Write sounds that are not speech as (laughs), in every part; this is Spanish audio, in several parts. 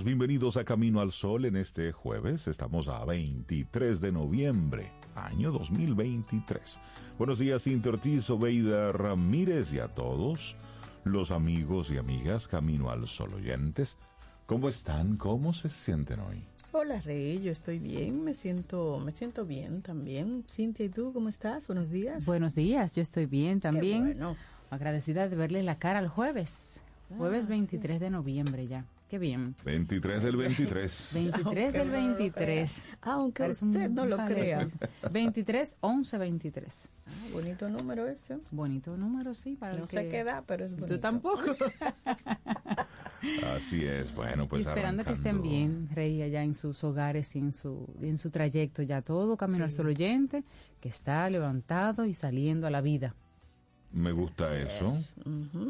buenos días, bienvenidos a Camino al Sol en este jueves. Estamos a 23 de noviembre, año 2023. Buenos días, Cintia Ortiz, Obeida Ramírez y a todos los amigos y amigas Camino al Sol oyentes. ¿Cómo están? ¿Cómo se sienten hoy? Hola Rey, yo estoy bien, me siento, me siento bien también. Cintia, ¿y tú cómo estás? Buenos días. Buenos días, yo estoy bien también. bueno. Agradecida de verle la cara al jueves. Jueves 23 de noviembre ya. Qué bien. 23 del 23. 23 (laughs) Aunque del no lo 23. crea. Aunque usted no lo crea. 23, 11, 23. Ah, bonito número ese. Bonito número, sí. Para No el sé que- qué da, pero es bonito. Tú tampoco. (laughs) Así es, bueno, pues y esperando que estén arrancando. bien, Rey, allá en sus hogares y en su, en su trayecto, ya todo camino al sol oyente, que está levantado y saliendo a la vida. Me gusta eso.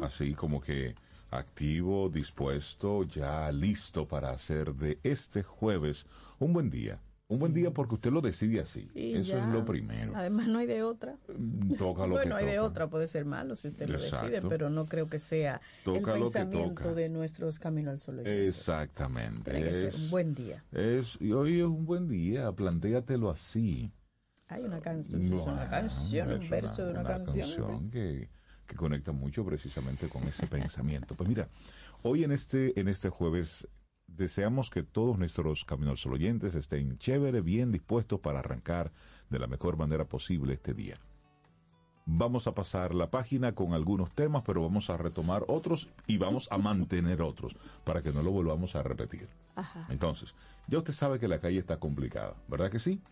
Así como que activo, dispuesto, ya listo para hacer de este jueves un buen día. Un buen día porque usted lo decide así. Y eso ya. es lo primero. Además no hay de otra. Mm, Toca lo bueno, que hay de toca. otra, puede ser malo si usted lo Exacto. decide, pero no creo que sea Toca el lo pensamiento toca. de nuestros caminos al sol. Exactamente. Tiene que ser Es, un buen día. es, y hoy es un buen día, plantéatelo así. Hay una canción, es una Bueno, canción, un verso de una, canción. que, que conecta mucho precisamente con ese pensamiento. Pues mira, hoy en este, en este jueves deseamos que todos nuestros Caminos al Sol oyentes estén chévere, bien dispuestos para arrancar de la mejor manera posible este día. Vamos a pasar la página con algunos temas, pero vamos a retomar otros y vamos a mantener otros para que no lo volvamos a repetir. Ajá. Entonces, ya usted sabe que la calle está complicada, ¿verdad que sí?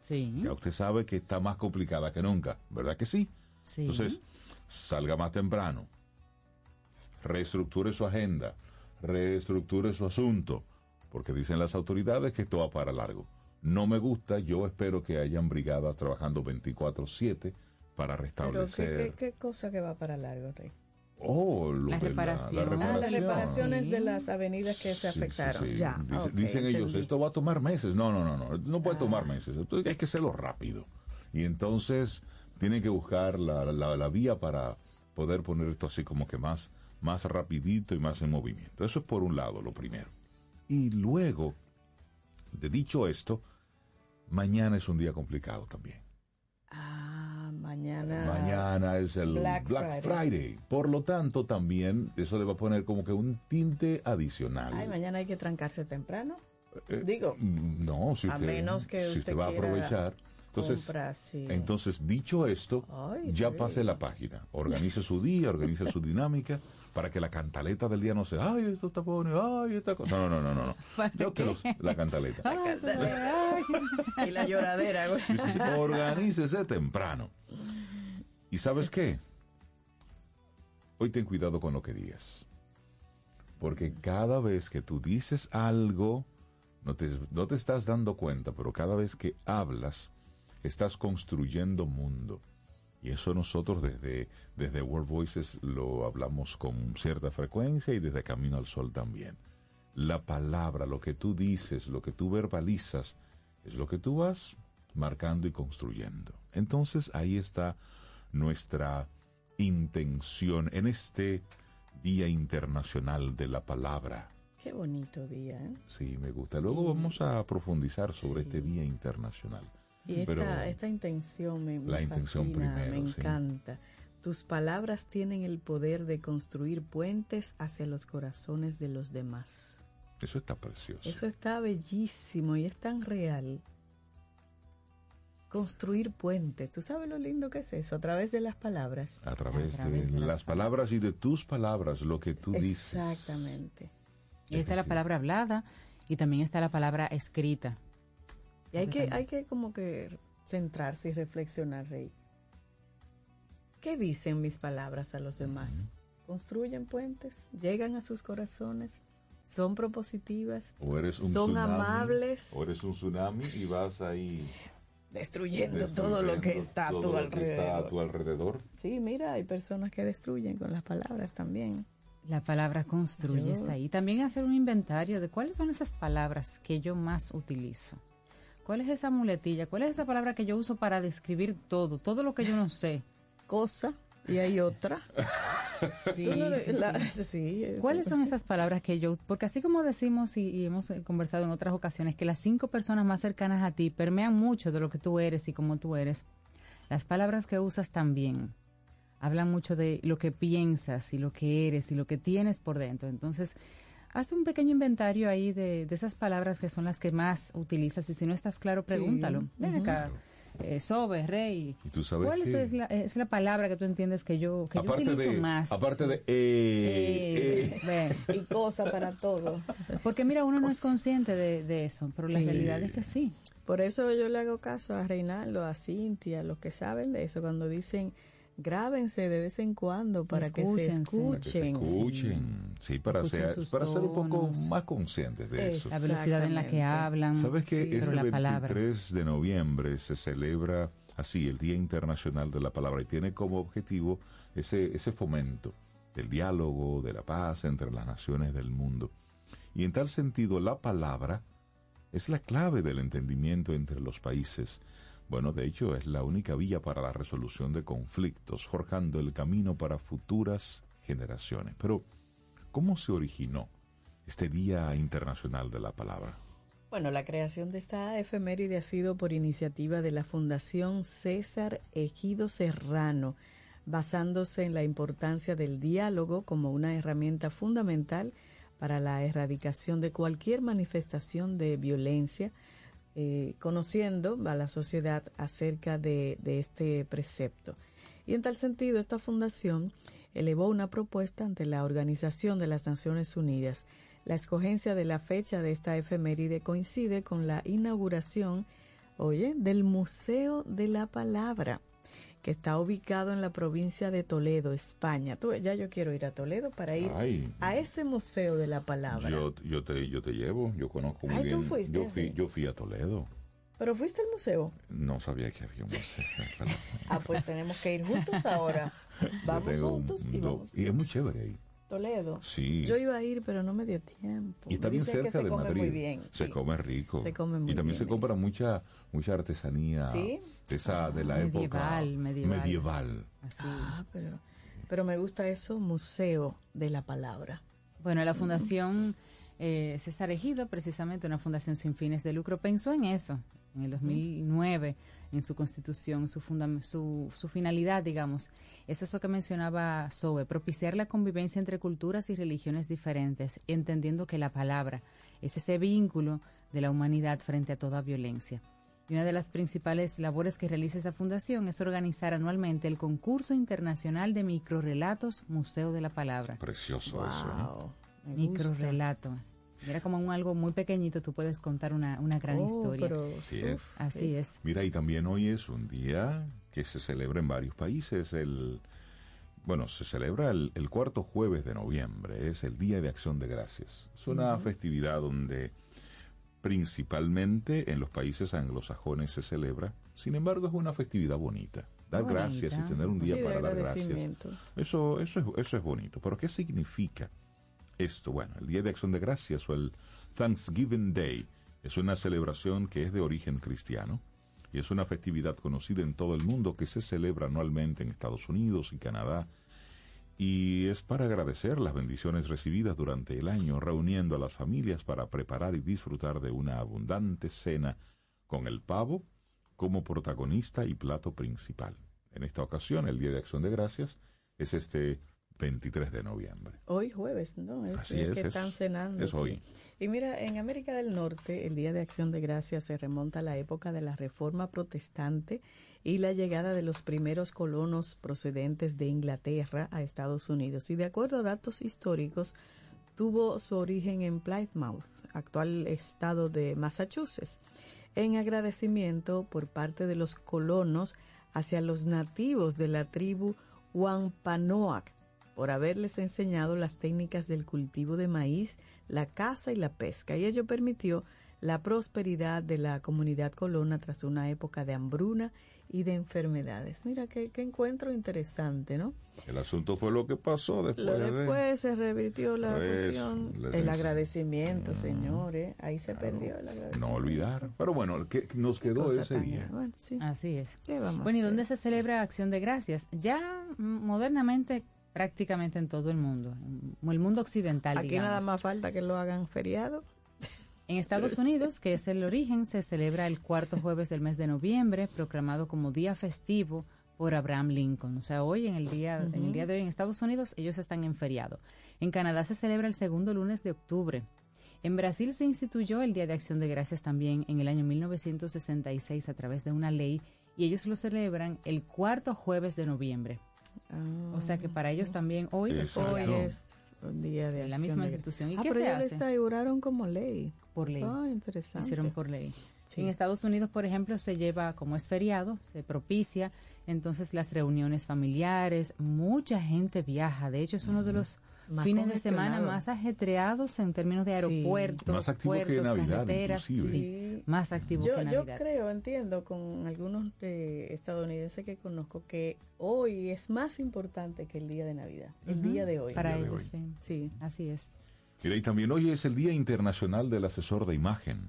Sí. Ya usted sabe que está más complicada que nunca, ¿verdad que sí? Sí. Entonces, salga más temprano, reestructure su agenda, reestructure su asunto, porque dicen las autoridades que esto va para largo. No me gusta, yo espero que hayan brigadas trabajando 24/7 para Pero ¿qué, restablecer... qué, qué cosa que va para largo, Rey? Oh, lo La de reparación. La, Ah, Ah, las reparaciones Sí. de las avenidas que se afectaron. sí, sí. Ya. Dice- dicen ellos, entendí. esto va a tomar meses. No, no, no, no, no puede Ah. tomar meses. Esto hay que hacerlo rápido. Y entonces tienen que buscar la, la, la vía para poder poner esto así como que más, más rapidito y más en movimiento. Eso es por un lado, lo primero. Y luego, de dicho esto, mañana es un día complicado también. Ah, mañana. Mañana es el Black Black, Friday. Friday. Por lo tanto, también eso le va a poner como que un tinte adicional. Ay, mañana hay que trancarse temprano. Eh, Digo, No, si A usted, menos que si usted usted va a aprovechar. Entonces, sí. entonces, dicho esto, Ay, ya sí. pase la página. Organice su día, organice su dinámica para que la cantaleta del día no sea, ay, esto está bueno, ay, esta cosa. No, no, no, no, no. (laughs) ¿Para Ya usted qué? lo- la cantaleta. (laughs) (laughs) y la lloradera, güey. Sí, sí, sí. Organícese temprano. ¿Y sabes qué? Hoy ten cuidado con lo que digas. Porque cada vez que tú dices algo, no te, no te estás dando cuenta, pero cada vez que hablas, estás construyendo mundo. Y eso nosotros desde, desde World Voices lo hablamos con cierta frecuencia y desde Camino al Sol también. La palabra, lo que tú dices, lo que tú verbalizas, es lo que tú vas marcando y construyendo. Entonces ahí está nuestra intención en este Día Internacional de la Palabra. Qué bonito día, ¿eh? Sí, me gusta. Luego vamos a profundizar sobre este Día Internacional. Y esta, Pero esta intención me, me la intención fascina, primero, me sí. encanta. Tus palabras tienen el poder de construir puentes hacia los corazones de los demás. eso está precioso. Eso está bellísimo y es tan real. Construir puentes. ¿Tú sabes lo lindo que es eso? A través de las palabras. a través, A través de, de las las palabras y de tus palabras, lo que tú dices. Exactamente. Y está la palabra hablada y también está la palabra escrita. Y hay que, hay que como que centrarse y reflexionar, Rey. ¿Qué dicen mis palabras a los demás? ¿Construyen puentes? ¿Llegan a sus corazones? ¿Son propositivas? O eres un ¿Son tsunami, amables? O eres un tsunami y vas ahí Destruyendo, todo lo que destruyendo está a tu todo lo que está a alrededor. tu alrededor. Sí, mira, hay personas que destruyen con las palabras también. La palabra construyes Yo- ahí. También hacer un inventario de cuáles son esas palabras que yo más utilizo. ¿Cuál es esa muletilla? ¿Cuál es esa palabra que yo uso para describir todo? Todo lo que yo no sé. (laughs) Cosa, y hay otra. (laughs) Sí, sí, la- sí. (laughs) sí, eso. ¿Cuáles son esas palabras que yo, porque así como decimos y, y hemos eh, conversado en otras ocasiones, que las cinco personas más cercanas a ti permean mucho de lo que tú eres y cómo tú eres, las palabras que usas también hablan mucho de lo que piensas y lo que eres y lo que tienes por dentro. Entonces, hazte un pequeño inventario ahí de, de esas palabras que son las que más utilizas y si no estás claro, pregúntalo. Ven acá, eh, Sobe, Rey. Y tú sabes ¿Cuál es, la, es la palabra que tú entiendes que yo, que yo utilizo de, más? aparte de eh, Eh, eh, ven. Y cosa para todo. Porque mira, uno no es consciente de, de eso, pero la Sí. realidad es que sí. Por eso yo le hago caso a Reinaldo, a Cintia, a los que saben de eso, cuando dicen grábense de vez en cuando para que se Escúchense. para que se escuchen. escuchen. Sí, para Escuchen ser, para ser un poco más conscientes de eso. La velocidad en la que hablan. ¿Sabes que Sí. este la palabra. 23 de noviembre se celebra así el Día Internacional de la Palabra y tiene como objetivo ese, ese fomento del diálogo, de la paz entre las naciones del mundo? Y en tal sentido, la palabra es la clave del entendimiento entre los países. Bueno, de hecho, es la única vía para la resolución de conflictos, forjando el camino para futuras generaciones. Pero, ¿cómo se originó este Día Internacional de la Palabra? Bueno, la creación de esta efeméride ha sido por iniciativa de la Fundación César Ejido Serrano, basándose en la importancia del diálogo como una herramienta fundamental para la erradicación de cualquier manifestación de violencia, eh, conociendo a la sociedad acerca de, este precepto. Y en tal sentido, esta fundación elevó una propuesta ante la Organización de las Naciones Unidas. La escogencia de la fecha de esta efeméride coincide con la inauguración, oye, del Museo de la Palabra, que está ubicado en la provincia de Toledo, España. Tú, ya yo quiero ir a Toledo para ir Ay. a ese Museo de la Palabra. Yo, yo, te, yo te llevo, yo conozco muy Ay, ¿tú bien. fuiste, yo, fui, yo fui a Toledo. ¿Pero fuiste al museo? No sabía que había un museo. (laughs) Ah, pues tenemos que ir juntos ahora. Vamos juntos y do- vamos. Y es muy chévere ahí. Toledo. Sí. Yo iba a ir, pero no me dio tiempo. Y está Me bien dicen que cerca se de come Madrid. muy bien. Se sí. come rico. Se come muy y también bien, se compra mucha mucha artesanía ¿Sí? de esa de la época Medieval, medieval. medieval. Así. Ah, pero, pero me gusta eso, Museo de la Palabra. Bueno, la Fundación eh, César Ejido, precisamente una fundación sin fines de lucro, pensó en eso en el 2009, en su constitución, su, su, su finalidad, digamos. Es eso que mencionaba Sobe, propiciar la convivencia entre culturas y religiones diferentes, entendiendo que la palabra es ese vínculo de la humanidad frente a toda violencia. Y una de las principales labores que realiza esta fundación es organizar anualmente el concurso internacional de microrelatos Museo de la Palabra. Precioso eso. ¿eh? Wow. Mira como un algo muy pequeñito tú puedes contar una, una gran Oh, historia. pero, Así uf, es. Así es. Mira, y también hoy es un día que se celebra en varios países. El, bueno, se celebra el, el cuarto jueves de noviembre. Es el Día de Acción de Gracias. Es una festividad donde principalmente en los países anglosajones se celebra. Sin embargo, es una festividad bonita. Dar Bonita. gracias y tener un día Sí, para dar gracias. Eso, eso, es, eso es bonito. Pero ¿qué significa esto? Bueno, el Día de Acción de Gracias o el Thanksgiving Day es una celebración que es de origen cristiano y es una festividad conocida en todo el mundo que se celebra anualmente en Estados Unidos y Canadá y es para agradecer las bendiciones recibidas durante el año, reuniendo a las familias para preparar y disfrutar de una abundante cena con el pavo como protagonista y plato principal. En esta ocasión, el Día de Acción de Gracias es este 23 de noviembre. Hoy jueves, ¿no? Es, Así es es, que es- están cenando. es hoy. Y mira, en América del Norte, el Día de Acción de Gracias se remonta a la época de la Reforma Protestante y la llegada de los primeros colonos procedentes de Inglaterra a Estados Unidos. Y de acuerdo a datos históricos, tuvo su origen en Plymouth, actual estado de Massachusetts. en agradecimiento por parte de los colonos hacia los nativos de la tribu Wampanoag por haberles enseñado las técnicas del cultivo de maíz, la caza y la pesca, y ello permitió la prosperidad de la comunidad colona tras una época de hambruna y de enfermedades. Mira qué, qué encuentro interesante, ¿no? El asunto fue lo que pasó después. Lo de- después se revirtió la Eso, cuestión, el agradecimiento, señores, ahí se perdió el agradecimiento. No olvidar. Pero bueno, que nos quedó ese día. Bueno, sí. Así es. ¿Qué vamos a Bueno, ¿y dónde se celebra Acción de Gracias? Ya mm, modernamente prácticamente en todo el mundo, en el mundo occidental, Aquí digamos. nada más falta que lo hagan feriado. En Estados Unidos, que es el origen, se celebra el cuarto jueves del mes de noviembre, proclamado como día festivo por Abraham Lincoln. O sea, hoy en el día, en el día de hoy en Estados Unidos ellos están en feriado. En Canadá se celebra el segundo lunes de octubre. En Brasil se instituyó el Día de Acción de Gracias también en el año 1966 a través de una ley y ellos lo celebran el cuarto jueves de noviembre. O sea que para ellos también hoy es. Hoy es un día de la misma de institución. ¿Y ah, qué pero se ellos lo hace? instauraron como ley. por ley. Ah, interesante. hicieron por ley. Sí. En Estados Unidos, por ejemplo, se lleva, como es feriado, se propicia, entonces las reuniones familiares, mucha gente viaja. De hecho, es uno de los Más fines de semana más ajetreados en términos de Sí. aeropuertos, Más activo que puertos, Navidad, carreteras. Sí, más activo Yo, que yo creo, entiendo con algunos eh, estadounidenses que conozco que hoy es más importante que el día de Navidad, el día de hoy. Para ellos, hoy. sí. Sí. Así es. Mira, y también hoy es el Día Internacional del Asesor de Imagen.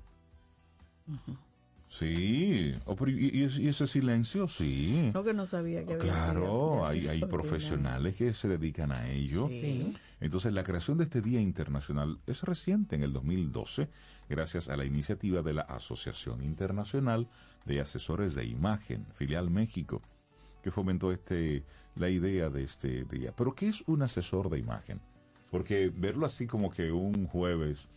Sí. Oh, pero ¿y, ese silencio? Sí. No que no sabía que había Claro, hay, hay profesionales que se dedican a ello. Sí. Sí. Entonces, la creación de este Día Internacional es reciente, en el 2012, gracias a la iniciativa de la Asociación Internacional de Asesores de Imagen, filial México, que fomentó este, la idea de este día. Pero, ¿qué es un asesor de imagen? Porque verlo así como que un jueves,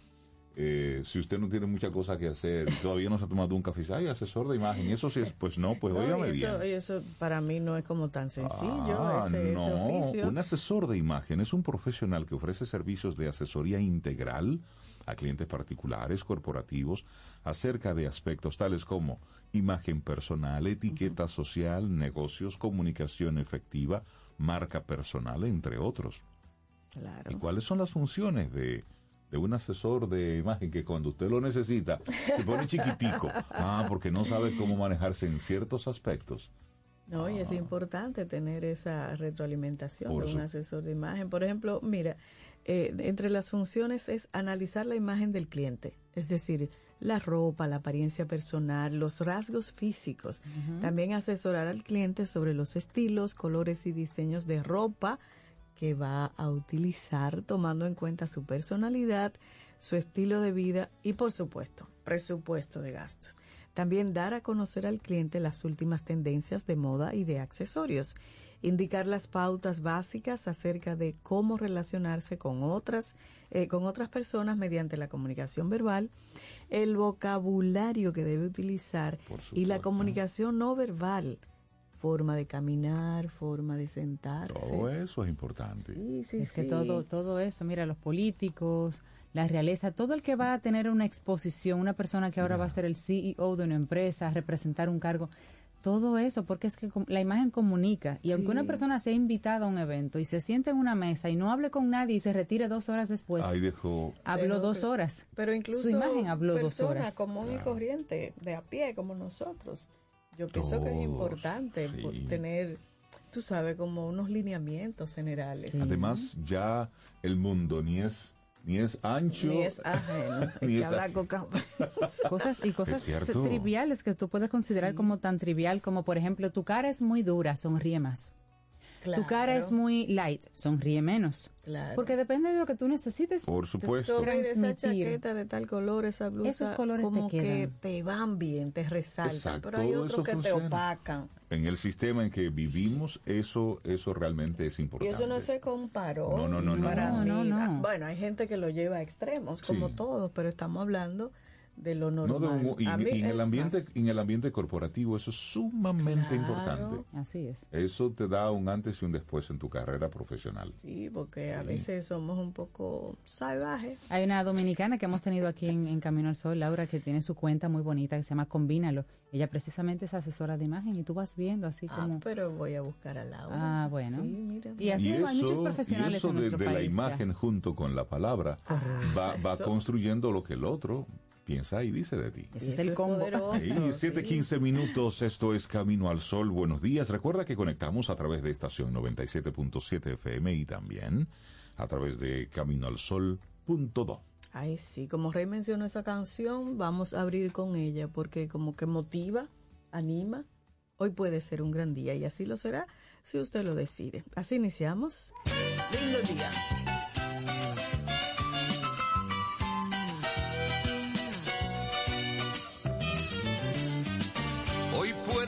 eh, si usted no tiene mucha cosa que hacer y todavía no se ha tomado un café, ay, asesor de imagen, y eso sí es, pues no, pues No, óigame y eso, bien. y eso para mí no es como tan sencillo, Ah, ese, ese no. oficio. Un asesor de imagen es un profesional que ofrece servicios de asesoría integral a clientes particulares, corporativos, acerca de aspectos tales como imagen personal, etiqueta social, negocios, comunicación efectiva, marca personal, entre otros. Claro. ¿Y cuáles son las funciones de, de un asesor de imagen que cuando usted lo necesita se pone chiquitico? (laughs) Ah, porque no sabe cómo manejarse en ciertos aspectos. No, y es importante tener esa retroalimentación Ah. Por de un su- asesor de imagen. Por ejemplo, mira, eh, entre las funciones es analizar la imagen del cliente, es decir, la ropa, la apariencia personal, los rasgos físicos. También asesorar al cliente sobre los estilos, colores y diseños de ropa que va a utilizar tomando en cuenta su personalidad, su estilo de vida y por supuesto, presupuesto de gastos. También dar a conocer al cliente las últimas tendencias de moda y de accesorios. Indicar las pautas básicas acerca de cómo relacionarse con otras, eh, con otras personas mediante la comunicación verbal, el vocabulario que debe utilizar y la comunicación no verbal, forma de caminar, forma de sentarse. Todo eso es importante. Sí, sí, es que todo, todo eso, mira, los políticos, la realeza, todo el que va a tener una exposición, una persona que ahora va a ser el CEO de una empresa, representar un cargo, todo eso, porque es que la imagen comunica. Y aunque una persona sea invitada a un evento y se siente en una mesa y no hable con nadie y se retire dos horas después, Ahí dejó. habló Pero dos horas. Pero incluso Su imagen habló dos persona horas. común y corriente, de a pie como nosotros. Yo pienso que es importante sí. tener, tú sabes, como unos lineamientos generales. Sí. Además, ya el mundo ni es ni es ancho. Ni es ajeno. (laughs) Ni es ajeno. (laughs) Cosas y cosas triviales que tú puedes considerar como tan trivial como, por ejemplo, tu cara es muy dura, sonríe más. Tu cara es muy light, sonríe menos. Claro. Porque depende de lo que tú necesites. Por supuesto. Sobre esa chaqueta de tal color, esa blusa, Esos colores te como que te van bien, te resaltan, Exacto, pero hay otros que funciona. te opacan. En el sistema en que vivimos, eso, eso realmente es Y importante. eso no se comparó. No, no, no, no. para No, no, mí. no. Ah, Bueno, hay gente que lo lleva a extremos, como Sí. todos, pero estamos hablando de lo No normal. de un- y en el ambiente más- en el ambiente corporativo eso es sumamente Claro. importante. Así es. Eso te da un antes y un después en tu carrera profesional. Sí, porque a Sí. veces somos un poco salvajes. Hay una dominicana que hemos tenido aquí en, en Camino al Sol, Laura, que tiene su cuenta muy bonita que se llama Combínalo. Ella precisamente es asesora de imagen y tú vas viendo así Ah, como... pero voy a buscar a Laura. Ah, bueno. Sí, mira. Y así y hay muchos eso, profesionales y eso en de, nuestro de la país. ya. imagen junto con la palabra va, va eso. construyendo lo que el otro piensa y dice de ti. Ese es el combo. Sí, sí. 7:15 minutos, esto es Camino al Sol. Buenos días. Recuerda que conectamos a través de estación 97.7 FM y también a través de caminoalsol.do. Ay, sí, como Rey mencionó esa canción, vamos a abrir con ella porque como que motiva, anima. Hoy puede ser un gran día y así lo será si usted lo decide. Así iniciamos. Lindo día.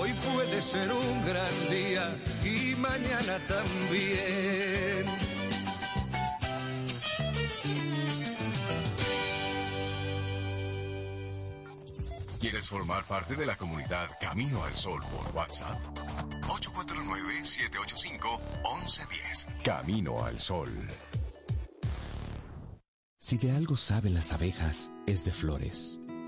Hoy puede ser un gran día y mañana también. ¿Quieres formar parte de la comunidad Camino al Sol por WhatsApp? 849-785-1110. Camino al Sol. Si de algo saben las abejas, es de flores.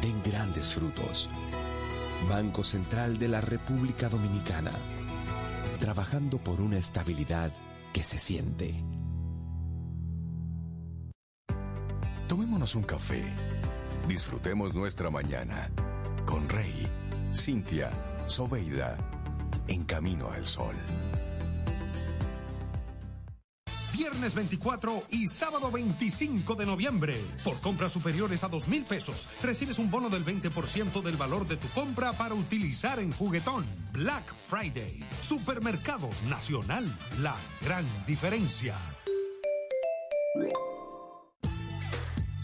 den grandes frutos. Banco Central de la República Dominicana. Trabajando por una estabilidad que se siente. Tomémonos un café. Disfrutemos nuestra mañana con Rey, Cintia, Soveida, en Camino al Sol. Viernes 24 y sábado 25 de noviembre. Por compras superiores a dos mil pesos, recibes un bono del 20% del valor de tu compra para utilizar en juguetón. Black Friday. Supermercados Nacional. La gran diferencia.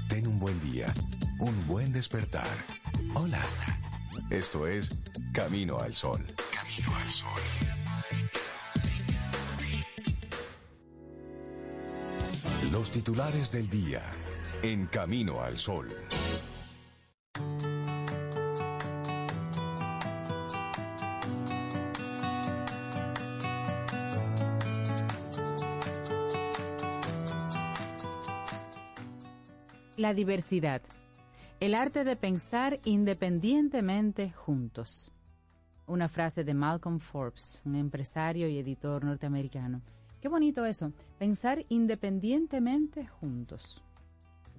Ten un buen día, un buen despertar. Hola. Esto es Camino al Sol. Camino al Sol. Los titulares del día en Camino al Sol. La diversidad. El arte de pensar independientemente juntos. Una frase de Malcolm Forbes, un empresario y editor norteamericano. Qué bonito eso, pensar independientemente juntos.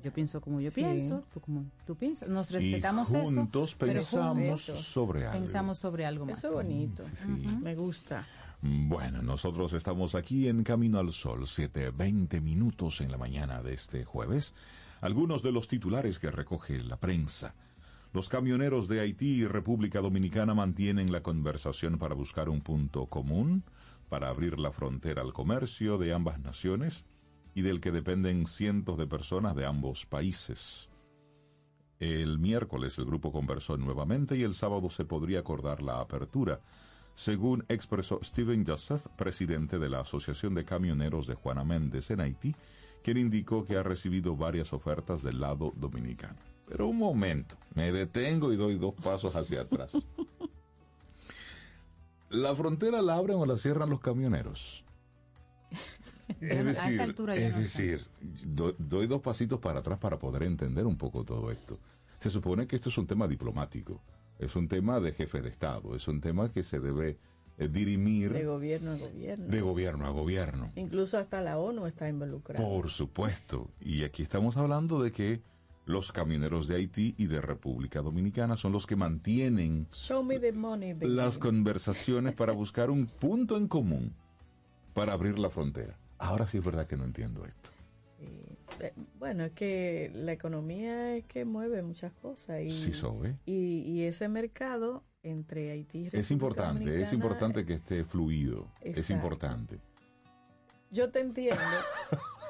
Yo pienso como yo Sí. pienso, tú como tú piensas. Nos Y respetamos juntos eso. pero pensamos juntos sobre algo. Pensamos sobre algo más. Eso es bonito. Sí, sí. Me gusta. Bueno, nosotros estamos aquí en Camino al Sol, 7.20 minutos en la mañana de este jueves. Algunos de los titulares que recoge la prensa. Los camioneros de Haití y República Dominicana mantienen la conversación para buscar un punto común, para abrir la frontera al comercio de ambas naciones y del que dependen cientos de personas de ambos países. El miércoles el grupo conversó nuevamente y el sábado se podría acordar la apertura, según expresó Steven Joseph, presidente de la Asociación de Camioneros de Juana Méndez en Haití, quien indicó que ha recibido varias ofertas del lado dominicano. Pero un momento, me detengo y doy dos pasos hacia atrás. (laughs) ¿La frontera la abren o la cierran los camioneros? (laughs) Es no- a esta decir, altura ya es no sé. decir, do- doy dos pasitos para atrás para poder entender un poco todo esto. Se supone que esto es un tema diplomático, es un tema de jefe de Estado, es un tema que se debe eh, dirimir De gobierno a gobierno. de gobierno a gobierno. Incluso hasta la ONU está involucrada. Por supuesto. Y aquí estamos hablando de que los camioneros de Haití y de República Dominicana son los que mantienen Show me the money, baby. las conversaciones para buscar un punto en común para abrir la frontera. Ahora sí es verdad que no entiendo esto. Sí. Eh, Bueno, es que la economía es que mueve muchas cosas y, Sí, Sobe. y, y ese mercado entre Haití y República Es importante, es Dominicana, importante que esté fluido. Es importante. Yo te entiendo.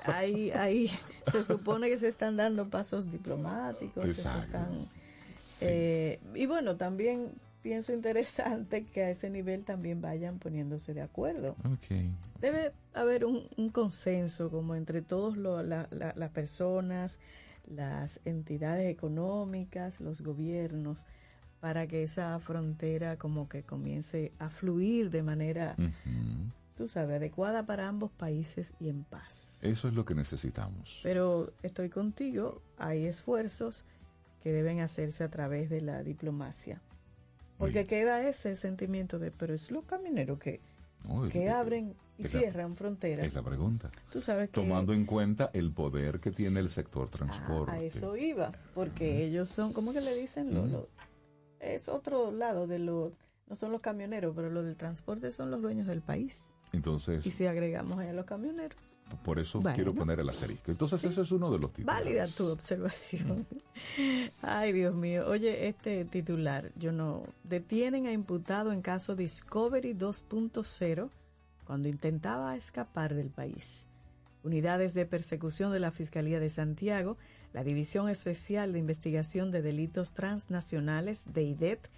Ahí, ahí se supone que se están dando pasos diplomáticos. están, Sí. eh, y bueno, también pienso interesante que a ese nivel también vayan poniéndose de acuerdo. Ok. Debe haber un, un consenso como entre todas las personas, las entidades económicas, los gobiernos, para que esa frontera como que comience a fluir de manera. Tú sabes, adecuada para ambos países y en paz. Eso es lo que necesitamos. Pero estoy contigo, hay esfuerzos que deben hacerse a través de la diplomacia. Porque Oye. queda ese sentimiento de, pero es los camineros que, No, que abren y la- cierran fronteras. Es la pregunta. Tú sabes que Tomando en cuenta el poder que tiene el sector Ah, transporte. a eso iba, porque ellos son, ¿cómo que le dicen? Lo- Ujú. lo- es otro lado de los, no son los camioneros, pero los del transporte son los dueños del país. Entonces, Y si agregamos ahí a los camioneros, por eso Bueno. quiero poner el asterisco. Entonces, ese es uno de los títulos. válida tu observación. (laughs) Ay, Dios mío. Oye, este titular, yo no. Detienen a imputado en caso Discovery 2.0 cuando intentaba escapar del país. Unidades de persecución de la Fiscalía de Santiago, la División Especial de Investigación de Delitos Transnacionales de IDET,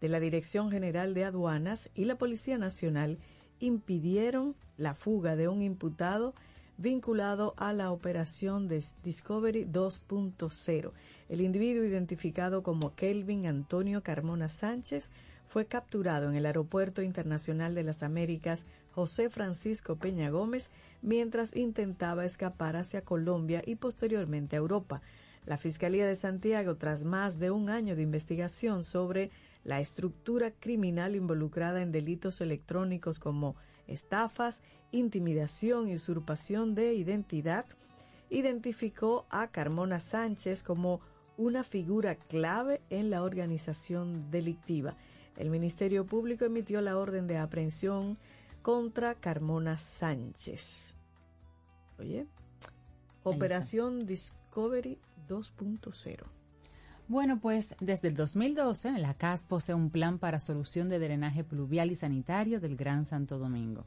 de la Dirección General de Aduanas y la Policía Nacional impidieron la fuga de un imputado vinculado a la operación de Discovery 2.0. El individuo identificado como Kelvin Antonio Carmona Sánchez fue capturado en el Aeropuerto Internacional de las Américas José Francisco Peña Gómez mientras intentaba escapar hacia Colombia y posteriormente a Europa. La Fiscalía de Santiago, tras más de un año de investigación sobre la estructura criminal involucrada en delitos electrónicos como estafas, intimidación y usurpación de identidad, identificó a Carmona Sánchez como una figura clave en la organización delictiva. El Ministerio Público emitió la orden de aprehensión contra Carmona Sánchez. Oye, Operación Discovery 2.0. Bueno, pues desde el 2012 la CAS posee un plan para solución de drenaje pluvial y sanitario del Gran Santo Domingo.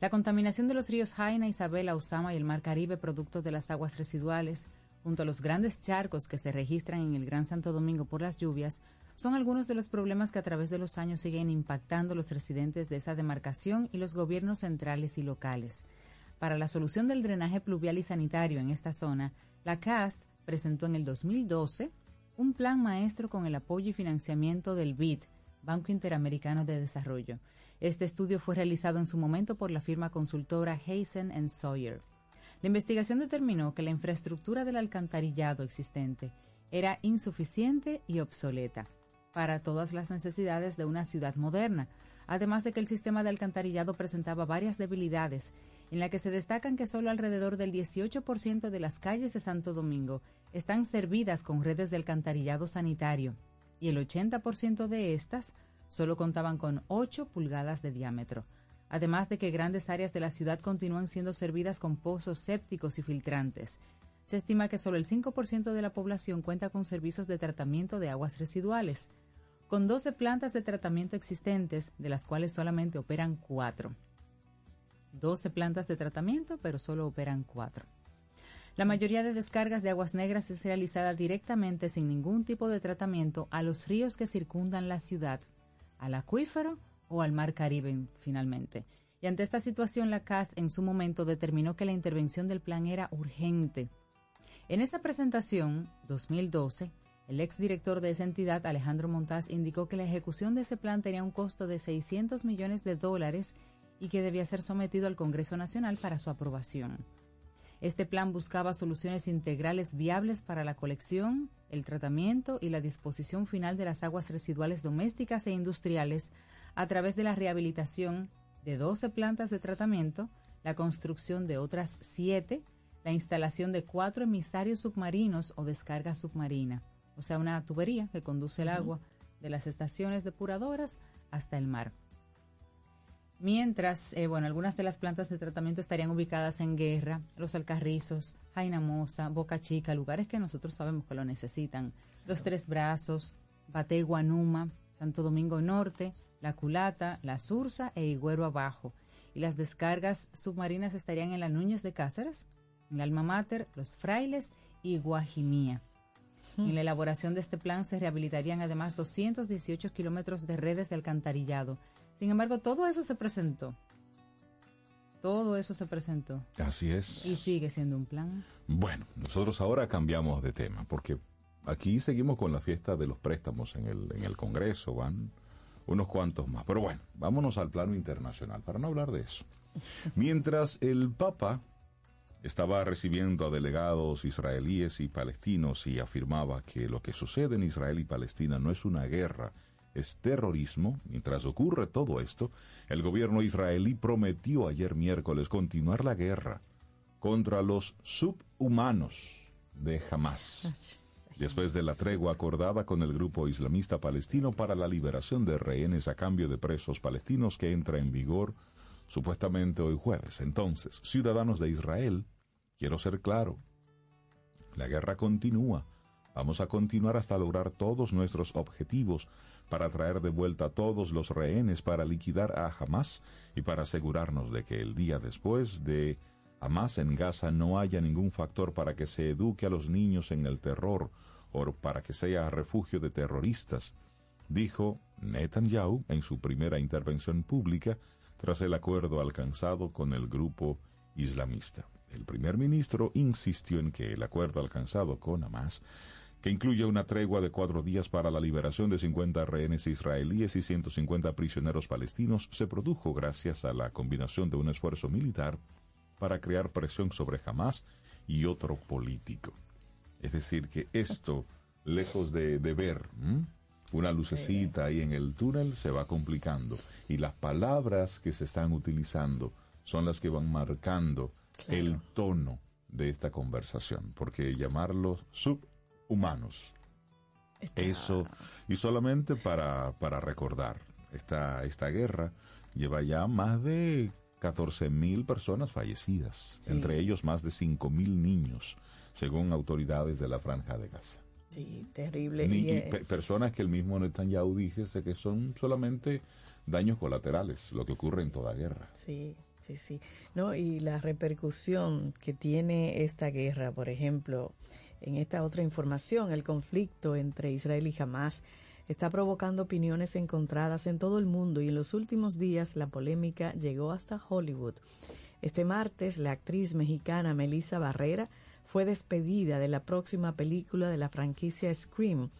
La contaminación de los ríos Jaina, Isabela, Usama y el Mar Caribe, producto de las aguas residuales, junto a los grandes charcos que se registran en el Gran Santo Domingo por las lluvias, son algunos de los problemas que a través de los años siguen impactando los residentes de esa demarcación y los gobiernos centrales y locales. Para la solución del drenaje pluvial y sanitario en esta zona, la CAST presentó en el 2012 un plan maestro con el apoyo y financiamiento del BID, Banco Interamericano de Desarrollo. Este estudio fue realizado en su momento por la firma consultora Hazen Sawyer. La investigación determinó que la infraestructura del alcantarillado existente era insuficiente y obsoleta para todas las necesidades de una ciudad moderna, además de que el sistema de alcantarillado presentaba varias debilidades, en la que se destacan que solo alrededor del 18% de las calles de Santo Domingo están servidas con redes de alcantarillado sanitario, y el 80% de estas solo contaban con 8 pulgadas de diámetro, además de que grandes áreas de la ciudad continúan siendo servidas con pozos sépticos y filtrantes. Se estima que solo el 5% de la población cuenta con servicios de tratamiento de aguas residuales, con 12 plantas de tratamiento existentes, de las cuales solamente operan 4. 12 plantas de tratamiento, pero solo operan 4. La mayoría de descargas de aguas negras es realizada directamente sin ningún tipo de tratamiento a los ríos que circundan la ciudad, al acuífero o al mar Caribe finalmente. Y ante esta situación, la CAS en su momento determinó que la intervención del plan era urgente. En esa presentación, 2012, el exdirector de esa entidad, Alejandro Montaz, indicó que la ejecución de ese plan tenía un costo de 600 millones de dólares y que debía ser sometido al Congreso Nacional para su aprobación. Este plan buscaba soluciones integrales viables para la colección, el tratamiento y la disposición final de las aguas residuales domésticas e industriales a través de la rehabilitación de 12 plantas de tratamiento, la construcción de otras 7, la instalación de cuatro emisarios submarinos o descarga submarina, o sea, una tubería que conduce el agua de las estaciones depuradoras hasta el mar. Mientras, eh, bueno, algunas de las plantas de tratamiento estarían ubicadas en Guerra, Los Alcarrizos, Jainamosa, Boca Chica, lugares que nosotros sabemos que lo necesitan. Los Tres Brazos, Bategua, Numa, Santo Domingo Norte, La Culata, La Sursa e Higüero Abajo. Y las descargas submarinas estarían en la Núñez de Cáceres, en la Alma Mater, Los Frailes y Guajimía. En la elaboración de este plan se rehabilitarían además 218 kilómetros de redes de alcantarillado, sin embargo, todo eso se presentó. Todo eso se presentó. Así es. Y sigue siendo un plan. Bueno, nosotros ahora cambiamos de tema, porque aquí seguimos con la fiesta de los préstamos en el, en el Congreso, van unos cuantos más. Pero bueno, vámonos al plano internacional, para no hablar de eso. (laughs) Mientras el Papa estaba recibiendo a delegados israelíes y palestinos y afirmaba que lo que sucede en Israel y Palestina no es una guerra, es terrorismo. Mientras ocurre todo esto, el gobierno israelí prometió ayer miércoles continuar la guerra contra los subhumanos de Hamas. Después de la tregua acordada con el grupo islamista palestino para la liberación de rehenes a cambio de presos palestinos que entra en vigor supuestamente hoy jueves. Entonces, ciudadanos de Israel, quiero ser claro, la guerra continúa. Vamos a continuar hasta lograr todos nuestros objetivos para traer de vuelta a todos los rehenes, para liquidar a Hamas y para asegurarnos de que el día después de Hamas en Gaza no haya ningún factor para que se eduque a los niños en el terror o para que sea refugio de terroristas, dijo Netanyahu en su primera intervención pública tras el acuerdo alcanzado con el grupo islamista. El primer ministro insistió en que el acuerdo alcanzado con Hamas que incluye una tregua de cuatro días para la liberación de 50 rehenes israelíes y 150 prisioneros palestinos, se produjo gracias a la combinación de un esfuerzo militar para crear presión sobre Hamas y otro político. Es decir, que esto, lejos de, ver una lucecita ahí en el túnel, se va complicando. Y las palabras que se están utilizando son las que van marcando el tono de esta conversación, porque llamarlo sub humanos. Eso, y solamente para, para recordar, esta, esta guerra lleva ya más de 14 mil personas fallecidas, entre ellos más de 5 mil niños, según autoridades de la Franja de Gaza. Sí, terrible. y, eh, personas que el mismo Netanyahu dijese que son solamente daños colaterales, lo que ocurre en toda guerra. Sí, sí, sí. No, y la repercusión que tiene esta guerra, por ejemplo, en esta otra información, el conflicto entre Israel y Hamas está provocando opiniones encontradas en todo el mundo y en los últimos días la polémica llegó hasta Hollywood. Este martes, la actriz mexicana Melissa Barrera fue despedida de la próxima película de la franquicia Scream,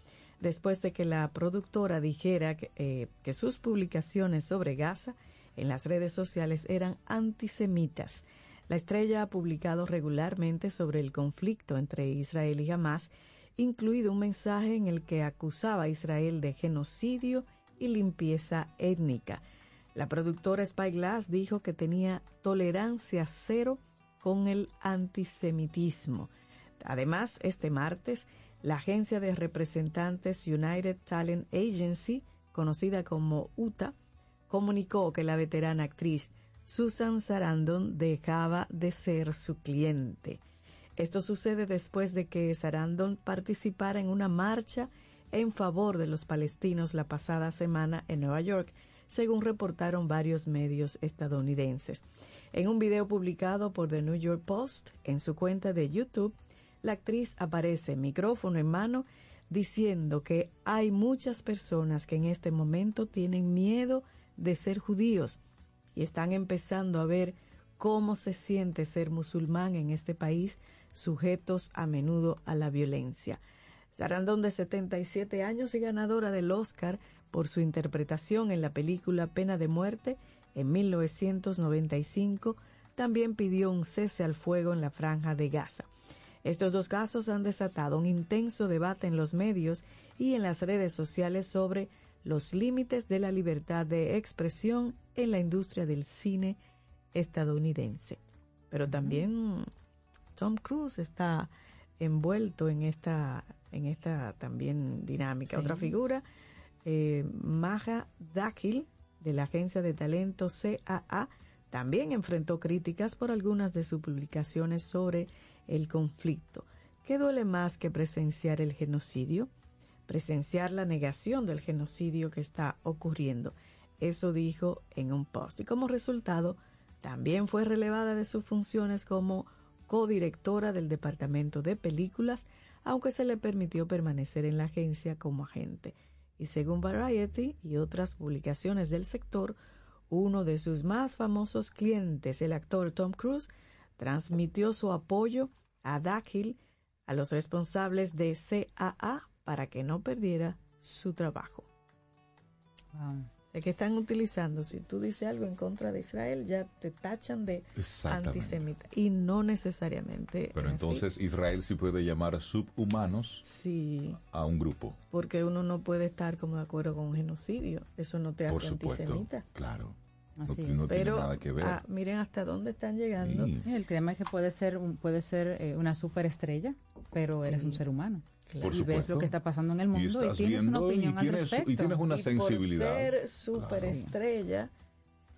después de que la productora dijera que, eh, que sus publicaciones sobre Gaza en las redes sociales eran antisemitas la estrella ha publicado regularmente sobre el conflicto entre Israel y Hamas incluido un mensaje en el que acusaba a Israel de genocidio y limpieza étnica. La productora Spyglass dijo que tenía tolerancia cero con el antisemitismo. Además, este martes, la agencia de representantes United Talent Agency, conocida como UTA, comunicó que la veterana actriz Susan Sarandon dejaba de ser su cliente. Esto sucede después de que Sarandon participara en una marcha en favor de los palestinos la pasada semana en Nueva York, según reportaron varios medios estadounidenses. En un video publicado por The New York Post en su cuenta de YouTube, la actriz aparece micrófono en mano diciendo que hay muchas personas que en este momento tienen miedo de ser judíos y están empezando a ver cómo se siente ser musulmán en este país, sujetos a menudo a la violencia. Sarandon, de 77 años y ganadora del Oscar por su interpretación en la película Pena de Muerte en 1995, también pidió un cese al fuego en la franja de Gaza. Estos dos casos han desatado un intenso debate en los medios y en las redes sociales sobre los límites de la libertad de expresión en la industria del cine estadounidense. Pero también Tom Cruise está envuelto en esta, en esta también dinámica. Otra figura, eh, Maja Dakhil, de la agencia de talento CAA, también enfrentó críticas por algunas de sus publicaciones sobre el conflicto. ¿Qué duele más que presenciar el genocidio? Presenciar la negación del genocidio que está ocurriendo. Eso dijo en un post. Y como resultado, también fue relevada de sus funciones como codirectora del Departamento de Películas, aunque se le permitió permanecer en la agencia como agente. Y según Variety y otras publicaciones del sector, uno de sus más famosos clientes, el actor Tom Cruise, transmitió su apoyo a Dakhil, a los responsables de CAA, para que no perdiera su trabajo. Sé que están utilizando, si tú dices algo en contra de Israel, ya te tachan de antisemita. Y no necesariamente. Pero entonces Israel sí puede llamar subhumanos sí, a un grupo. Porque uno no puede estar como de acuerdo con un genocidio. Eso no te hace Por supuesto, antisemita. Claro. Así no, es. no tiene Pero nada que ver. ah, miren hasta dónde están llegando. Sí. El tema es que puede ser, un- puede ser eh, una superestrella, pero eres un ser humano. Por y ves lo que está pasando en el y mundo y, estás tienes una viendo opinión y al tienes, respecto. y tienes una y sensibilidad. por ser superestrella,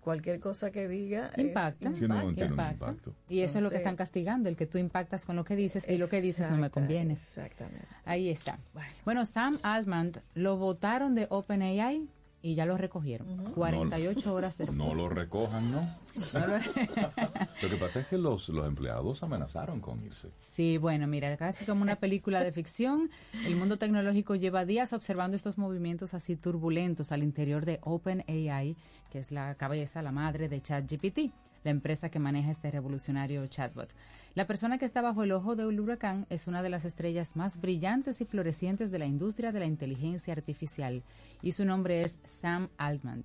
cualquier cosa que diga es- Impacta. Un Impacta. impacto. Y eso es lo que están castigando, el que tú impactas con lo que dices y lo que dices no me conviene. Exactamente. Ahí está. Bueno. Bueno, Sam Altman lo votaron de OpenAI y ya lo recogieron. 48 horas después. No lo recojan, ¿no? No lo- (laughs) Lo que pasa es que los, los empleados amenazaron con irse. Sí, bueno, mira, casi como una película de ficción, el mundo tecnológico lleva días observando estos movimientos así turbulentos al interior de OpenAI, que es la cabeza, la madre de ChatGPT, la empresa que maneja este revolucionario chatbot. La persona que está bajo el ojo del huracán es una de las estrellas más brillantes y florecientes de la industria de la inteligencia artificial y su nombre es Sam Altman.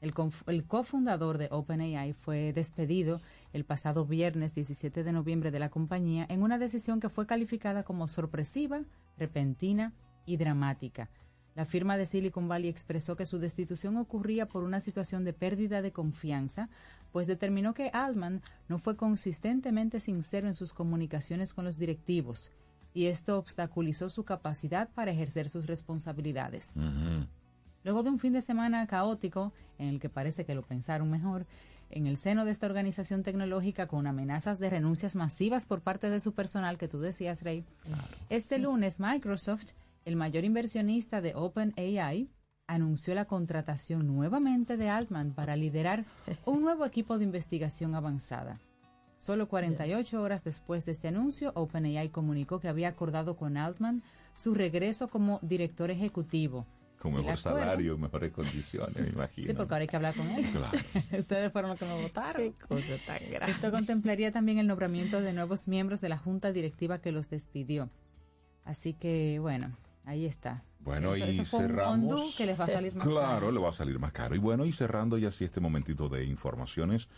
El, el cofundador de OpenAI fue despedido el pasado viernes 17 de noviembre de la compañía en una decisión que fue calificada como sorpresiva, repentina y dramática. La firma de Silicon Valley expresó que su destitución ocurría por una situación de pérdida de confianza, pues determinó que Altman no fue consistentemente sincero en sus comunicaciones con los directivos, y esto obstaculizó su capacidad para ejercer sus responsabilidades. Luego de un fin de semana caótico, en el que parece que lo pensaron mejor, en el seno de esta organización tecnológica con amenazas de renuncias masivas por parte de su personal, que tú decías, Rey, este lunes Microsoft, el mayor inversionista de OpenAI, anunció la contratación nuevamente de Altman para liderar (laughs) un nuevo equipo de investigación avanzada. Solo 48 horas después de este anuncio, OpenAI comunicó que había acordado con Altman su regreso como director ejecutivo. Con mejor salario, mejores condiciones, me imagino. Sí, porque ahora hay que hablar con él. Claro. (laughs) Ustedes fueron los que me votaron. Qué cosa tan grave. Esto contemplaría también el nombramiento de nuevos miembros de la junta directiva que los despidió. Así que, bueno, ahí está. Bueno, Eso- y eso fue un cerramos. ondú que les va a salir más Claro, caro. le va a salir más caro. Y bueno, y cerrando ya así este momentito de informaciones,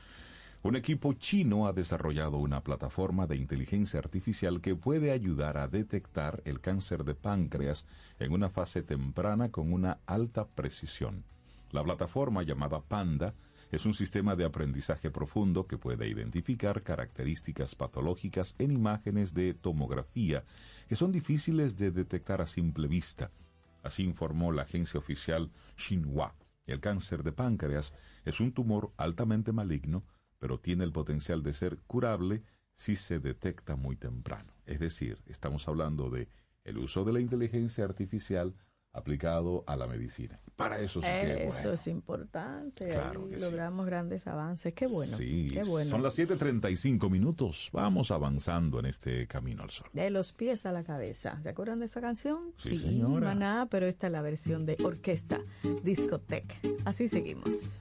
Un equipo chino ha desarrollado una plataforma de inteligencia artificial que puede ayudar a detectar el cáncer de páncreas en una fase temprana con una alta precisión. La plataforma llamada Panda es un sistema de aprendizaje profundo que puede identificar características patológicas en imágenes de tomografía que son difíciles de detectar a simple vista. Así informó la agencia oficial Xinhua. El cáncer de páncreas es un tumor altamente maligno, pero tiene el potencial de ser curable si se detecta muy temprano. Es decir, estamos hablando de el uso de la inteligencia artificial aplicado a la medicina. Para eso sí que Eso bueno. es importante. Claro que sí. logramos grandes avances. Qué bueno. Sí, Qué bueno. son las 7.35 minutos. Vamos avanzando en este camino al sol. De los pies a la cabeza. ¿Se acuerdan de esa canción? Sí, señora. Maná, pero esta es la versión de orquesta, discoteca. Así seguimos.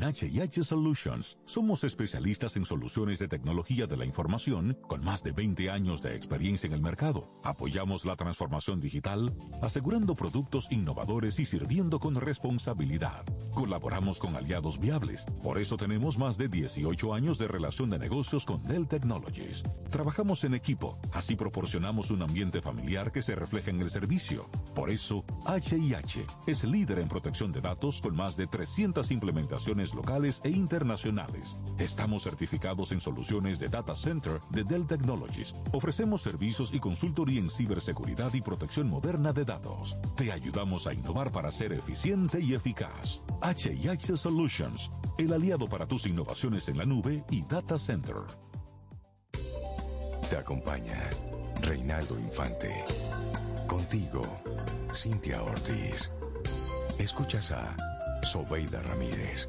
En HH Solutions somos especialistas en soluciones de tecnología de la información con más de 20 años de experiencia en el mercado. Apoyamos la transformación digital, asegurando productos innovadores y sirviendo con responsabilidad. Colaboramos con aliados viables, por eso tenemos más de 18 años de relación de negocios con Dell Technologies. Trabajamos en equipo, así proporcionamos un ambiente familiar que se refleja en el servicio. Por eso, HIH es líder en protección de datos con más de 300 implementaciones locales e internacionales. Estamos certificados en soluciones de Data Center de Dell Technologies. Ofrecemos servicios y consultoría en ciberseguridad y protección moderna de datos. Te ayudamos a innovar para ser eficiente y eficaz. HIH Solutions, el aliado para tus innovaciones en la nube y Data Center. Te acompaña Reinaldo Infante. Contigo, Cintia Ortiz. Escuchas a Sobeida Ramírez.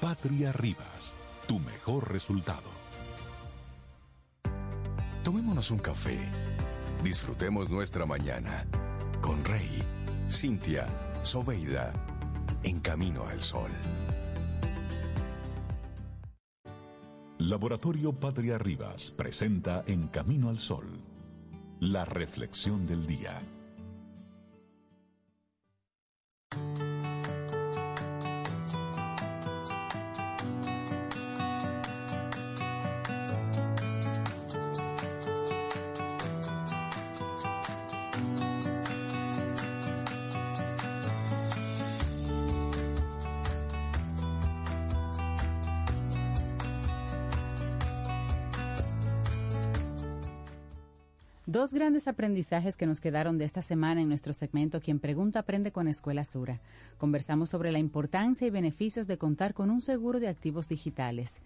Patria Rivas, tu mejor resultado. Tomémonos un café. Disfrutemos nuestra mañana con Rey, Cintia, Sobeida, en camino al sol. Laboratorio Patria Rivas presenta En Camino al Sol, la reflexión del día. Dos grandes aprendizajes que nos quedaron de esta semana en nuestro segmento Quien Pregunta Aprende con Escuela Sura. Conversamos sobre la importancia y beneficios de contar con un seguro de activos digitales.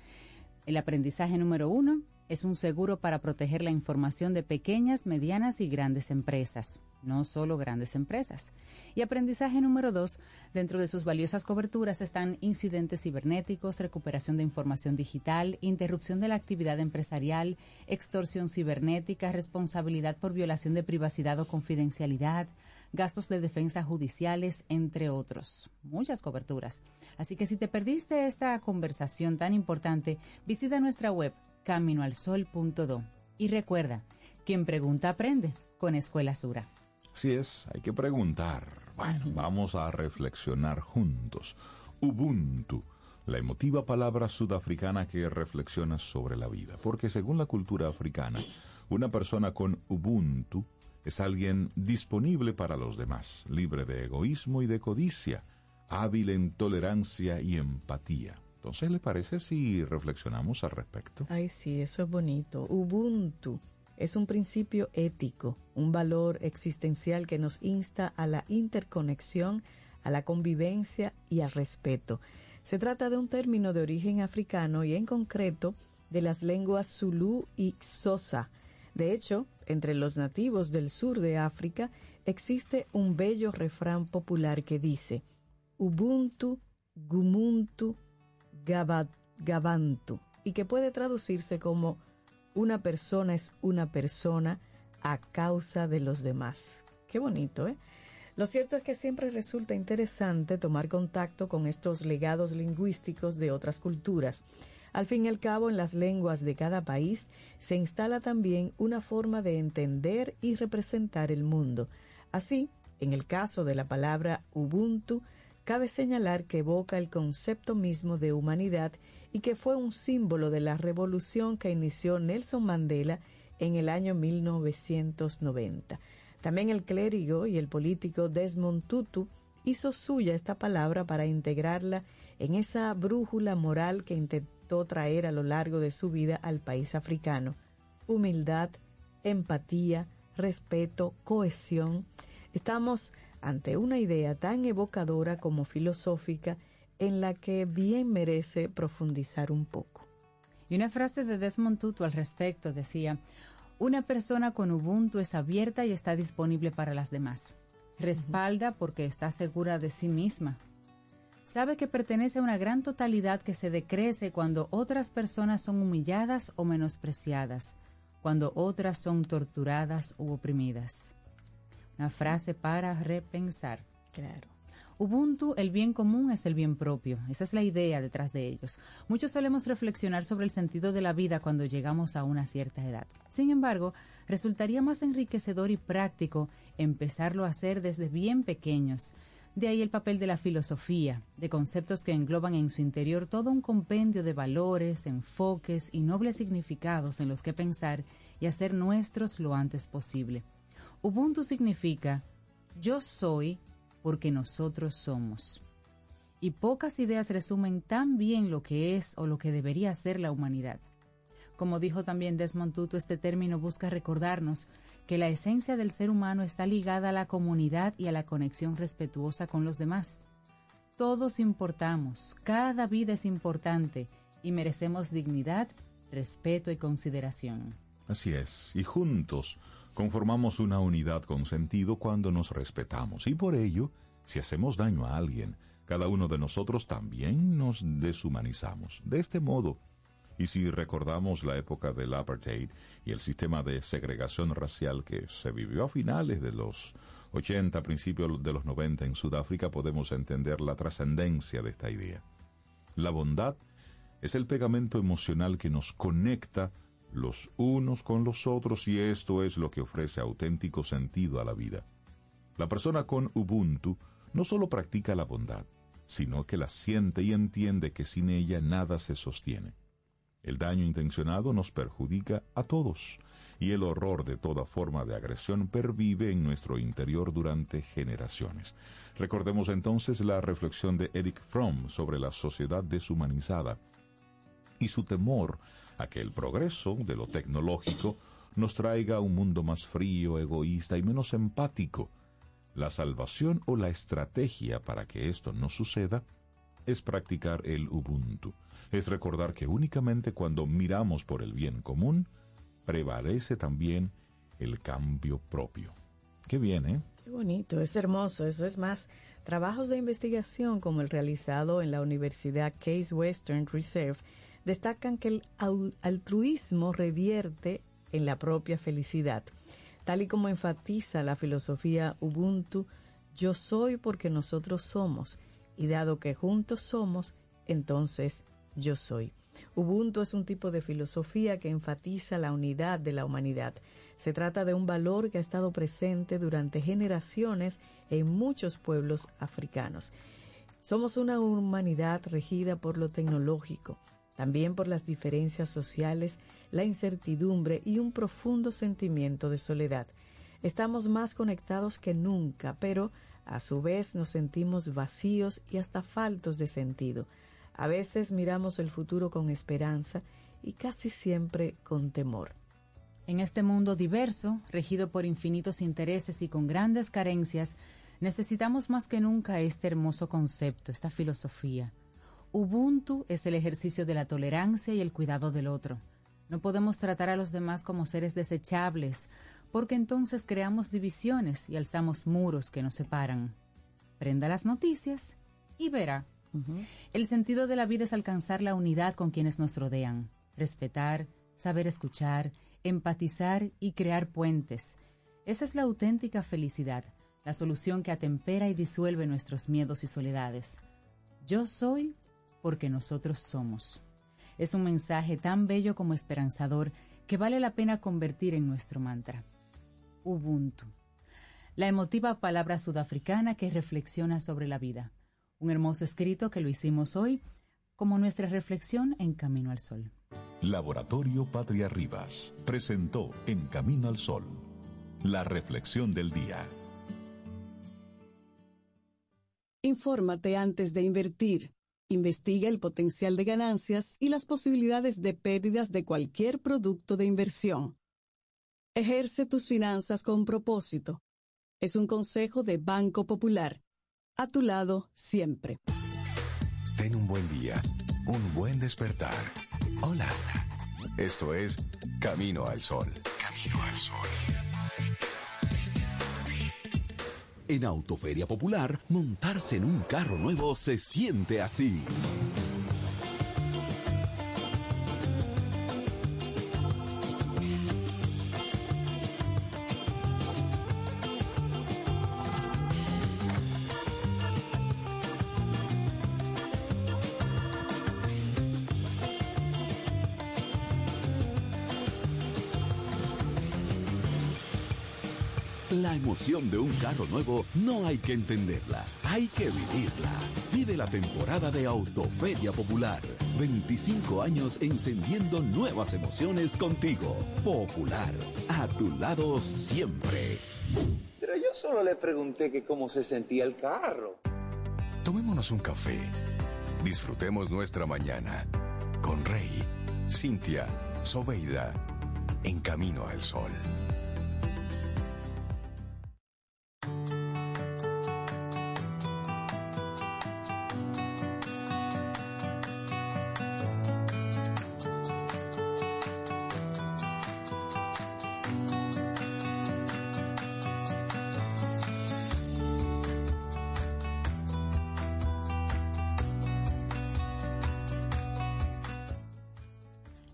El aprendizaje número uno es un seguro para proteger la información de pequeñas, medianas y grandes empresas, no solo grandes empresas. Y aprendizaje número dos, dentro de sus valiosas coberturas están incidentes cibernéticos, recuperación de información digital, interrupción de la actividad empresarial, extorsión cibernética, responsabilidad por violación de privacidad o confidencialidad, gastos de defensa judiciales, entre otros. Muchas coberturas. Así que si te perdiste esta conversación tan importante, visita nuestra web caminoalsol.do y recuerda, quien pregunta aprende con Escuela Sura. Así es, hay que preguntar. Bueno, vamos a reflexionar juntos. Ubuntu, la emotiva palabra sudafricana que reflexiona sobre la vida. Porque según la cultura africana, una persona con Ubuntu es alguien disponible para los demás, libre de egoísmo y de codicia, hábil en tolerancia y empatía. Entonces, ¿le parece si reflexionamos al respecto? Ay, sí, eso es bonito. Ubuntu es un principio ético, un valor existencial que nos insta a la interconexión, a la convivencia y al respeto. Se trata de un término de origen africano y en concreto de las lenguas Zulu y Xhosa. De hecho, entre los nativos del sur de África existe un bello refrán popular que dice Ubuntu, Gumuntu, Y que puede traducirse como una persona es una persona a causa de los demás. Qué bonito, ¿eh? Lo cierto es que siempre resulta interesante tomar contacto con estos legados lingüísticos de otras culturas. Al fin y al cabo, en las lenguas de cada país se instala también una forma de entender y representar el mundo. Así, en el caso de la palabra Ubuntu, cabe señalar que evoca el concepto mismo de humanidad y que fue un símbolo de la revolución que inició Nelson Mandela en el año 1990. También el clérigo y el político Desmond Tutu hizo suya esta palabra para integrarla en esa brújula moral que, inte- proyectó traer a lo largo de su vida al país africano. Humildad, empatía, respeto, cohesión. Estamos ante una idea tan evocadora como filosófica en la que bien merece profundizar un poco. Y una frase de Desmond Tutu al respecto decía, una persona con Ubuntu es abierta y está disponible para las demás. Respalda porque está segura de sí misma. Sabe que pertenece a una gran totalidad que se decrece cuando otras personas son humilladas o menospreciadas, cuando otras son torturadas u oprimidas. Una frase para repensar. Claro. Ubuntu, el bien común es el bien propio. Esa es la idea detrás de ellos. Muchos solemos reflexionar sobre el sentido de la vida cuando llegamos a una cierta edad. Sin embargo, resultaría más enriquecedor y práctico empezarlo a hacer desde bien pequeños. De ahí el papel de la filosofía, de conceptos que engloban en su interior todo un compendio de valores, enfoques y nobles significados en los que pensar y hacer nuestros lo antes posible. Ubuntu significa yo soy porque nosotros somos. Y pocas ideas resumen tan bien lo que es o lo que debería ser la humanidad. Como dijo también Desmond Tutu, este término busca recordarnos que la esencia del ser humano está ligada a la comunidad y a la conexión respetuosa con los demás. Todos importamos, cada vida es importante y merecemos dignidad, respeto y consideración. Así es, y juntos conformamos una unidad con sentido cuando nos respetamos. Y por ello, si hacemos daño a alguien, cada uno de nosotros también nos deshumanizamos. De este modo, y si recordamos la época del apartheid y el sistema de segregación racial que se vivió a finales de los 80, principios de los 90 en Sudáfrica, podemos entender la trascendencia de esta idea. La bondad es el pegamento emocional que nos conecta los unos con los otros y esto es lo que ofrece auténtico sentido a la vida. La persona con Ubuntu no solo practica la bondad, sino que la siente y entiende que sin ella nada se sostiene. El daño intencionado nos perjudica a todos y el horror de toda forma de agresión pervive en nuestro interior durante generaciones. Recordemos entonces la reflexión de Eric Fromm sobre la sociedad deshumanizada y su temor a que el progreso de lo tecnológico nos traiga un mundo más frío, egoísta y menos empático. La salvación o la estrategia para que esto no suceda es practicar el Ubuntu. Es recordar que únicamente cuando miramos por el bien común, prevalece también el cambio propio. Qué bien, ¿eh? Qué bonito, es hermoso. Eso es más, trabajos de investigación como el realizado en la Universidad Case Western Reserve destacan que el altruismo revierte en la propia felicidad. Tal y como enfatiza la filosofía Ubuntu, yo soy porque nosotros somos, y dado que juntos somos, entonces yo soy. Ubuntu es un tipo de filosofía que enfatiza la unidad de la humanidad. Se trata de un valor que ha estado presente durante generaciones en muchos pueblos africanos. Somos una humanidad regida por lo tecnológico, también por las diferencias sociales, la incertidumbre y un profundo sentimiento de soledad. Estamos más conectados que nunca, pero a su vez nos sentimos vacíos y hasta faltos de sentido. A veces miramos el futuro con esperanza y casi siempre con temor. En este mundo diverso, regido por infinitos intereses y con grandes carencias, necesitamos más que nunca este hermoso concepto, esta filosofía. Ubuntu es el ejercicio de la tolerancia y el cuidado del otro. No podemos tratar a los demás como seres desechables, porque entonces creamos divisiones y alzamos muros que nos separan. Prenda las noticias y verá. El sentido de la vida es alcanzar la unidad con quienes nos rodean, respetar, saber escuchar, empatizar y crear puentes. Esa es la auténtica felicidad, la solución que atempera y disuelve nuestros miedos y soledades. Yo soy porque nosotros somos. Es un mensaje tan bello como esperanzador que vale la pena convertir en nuestro mantra. Ubuntu. La emotiva palabra sudafricana que reflexiona sobre la vida. Un hermoso escrito que lo hicimos hoy como nuestra reflexión en Camino al Sol. Laboratorio Patria Rivas presentó En Camino al Sol, la reflexión del día. Infórmate antes de invertir. Investiga el potencial de ganancias y las posibilidades de pérdidas de cualquier producto de inversión. Ejerce tus finanzas con propósito. Es un consejo de Banco Popular. A tu lado siempre. Ten un buen día, un buen despertar. Hola. Esto es Camino al Sol. Camino al Sol. En Autoferia Popular, montarse en un carro nuevo se siente así. Emoción de un carro nuevo no hay que entenderla, hay que vivirla. Vive la temporada de Autoferia Popular. 25 años encendiendo nuevas emociones contigo. Popular, a tu lado siempre. Pero yo solo le pregunté que cómo se sentía el carro. Tomémonos un café. Disfrutemos nuestra mañana con Rey, Cintia, Soveida, en camino al sol.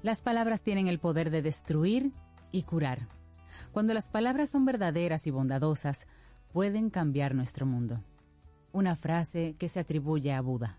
Las palabras tienen el poder de destruir y curar. Cuando las palabras son verdaderas y bondadosas, pueden cambiar nuestro mundo. Una frase que se atribuye a Buda.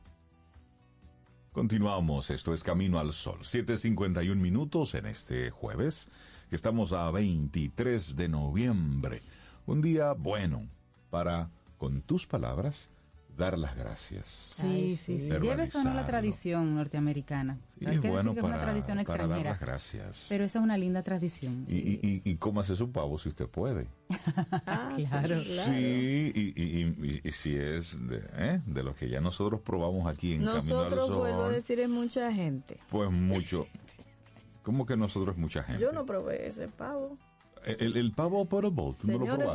Continuamos, esto es Camino al Sol. 7.51 minutos en este jueves. Estamos a 23 de noviembre. Un día bueno para, con tus palabras, dar las gracias. Sí, sí, sí. Lleve eso no la tradición norteamericana. Sí, Hay que bueno decir que es una para- tradición para dar extranjera. las gracias. Pero esa es una linda tradición. Y, y, y, y cómase su pavo si usted puede. (laughs) Ah, claro. Sí, y, y, y- y si es de, ¿eh? de lo que ya nosotros probamos aquí en Camino al Nosotros, vuelvo a Sol, decir, es mucha gente. pues mucho. ¿Cómo que nosotros es mucha gente? Yo no probé ese pavo. El, el pavo Butterball, ¿tú no lo Señores,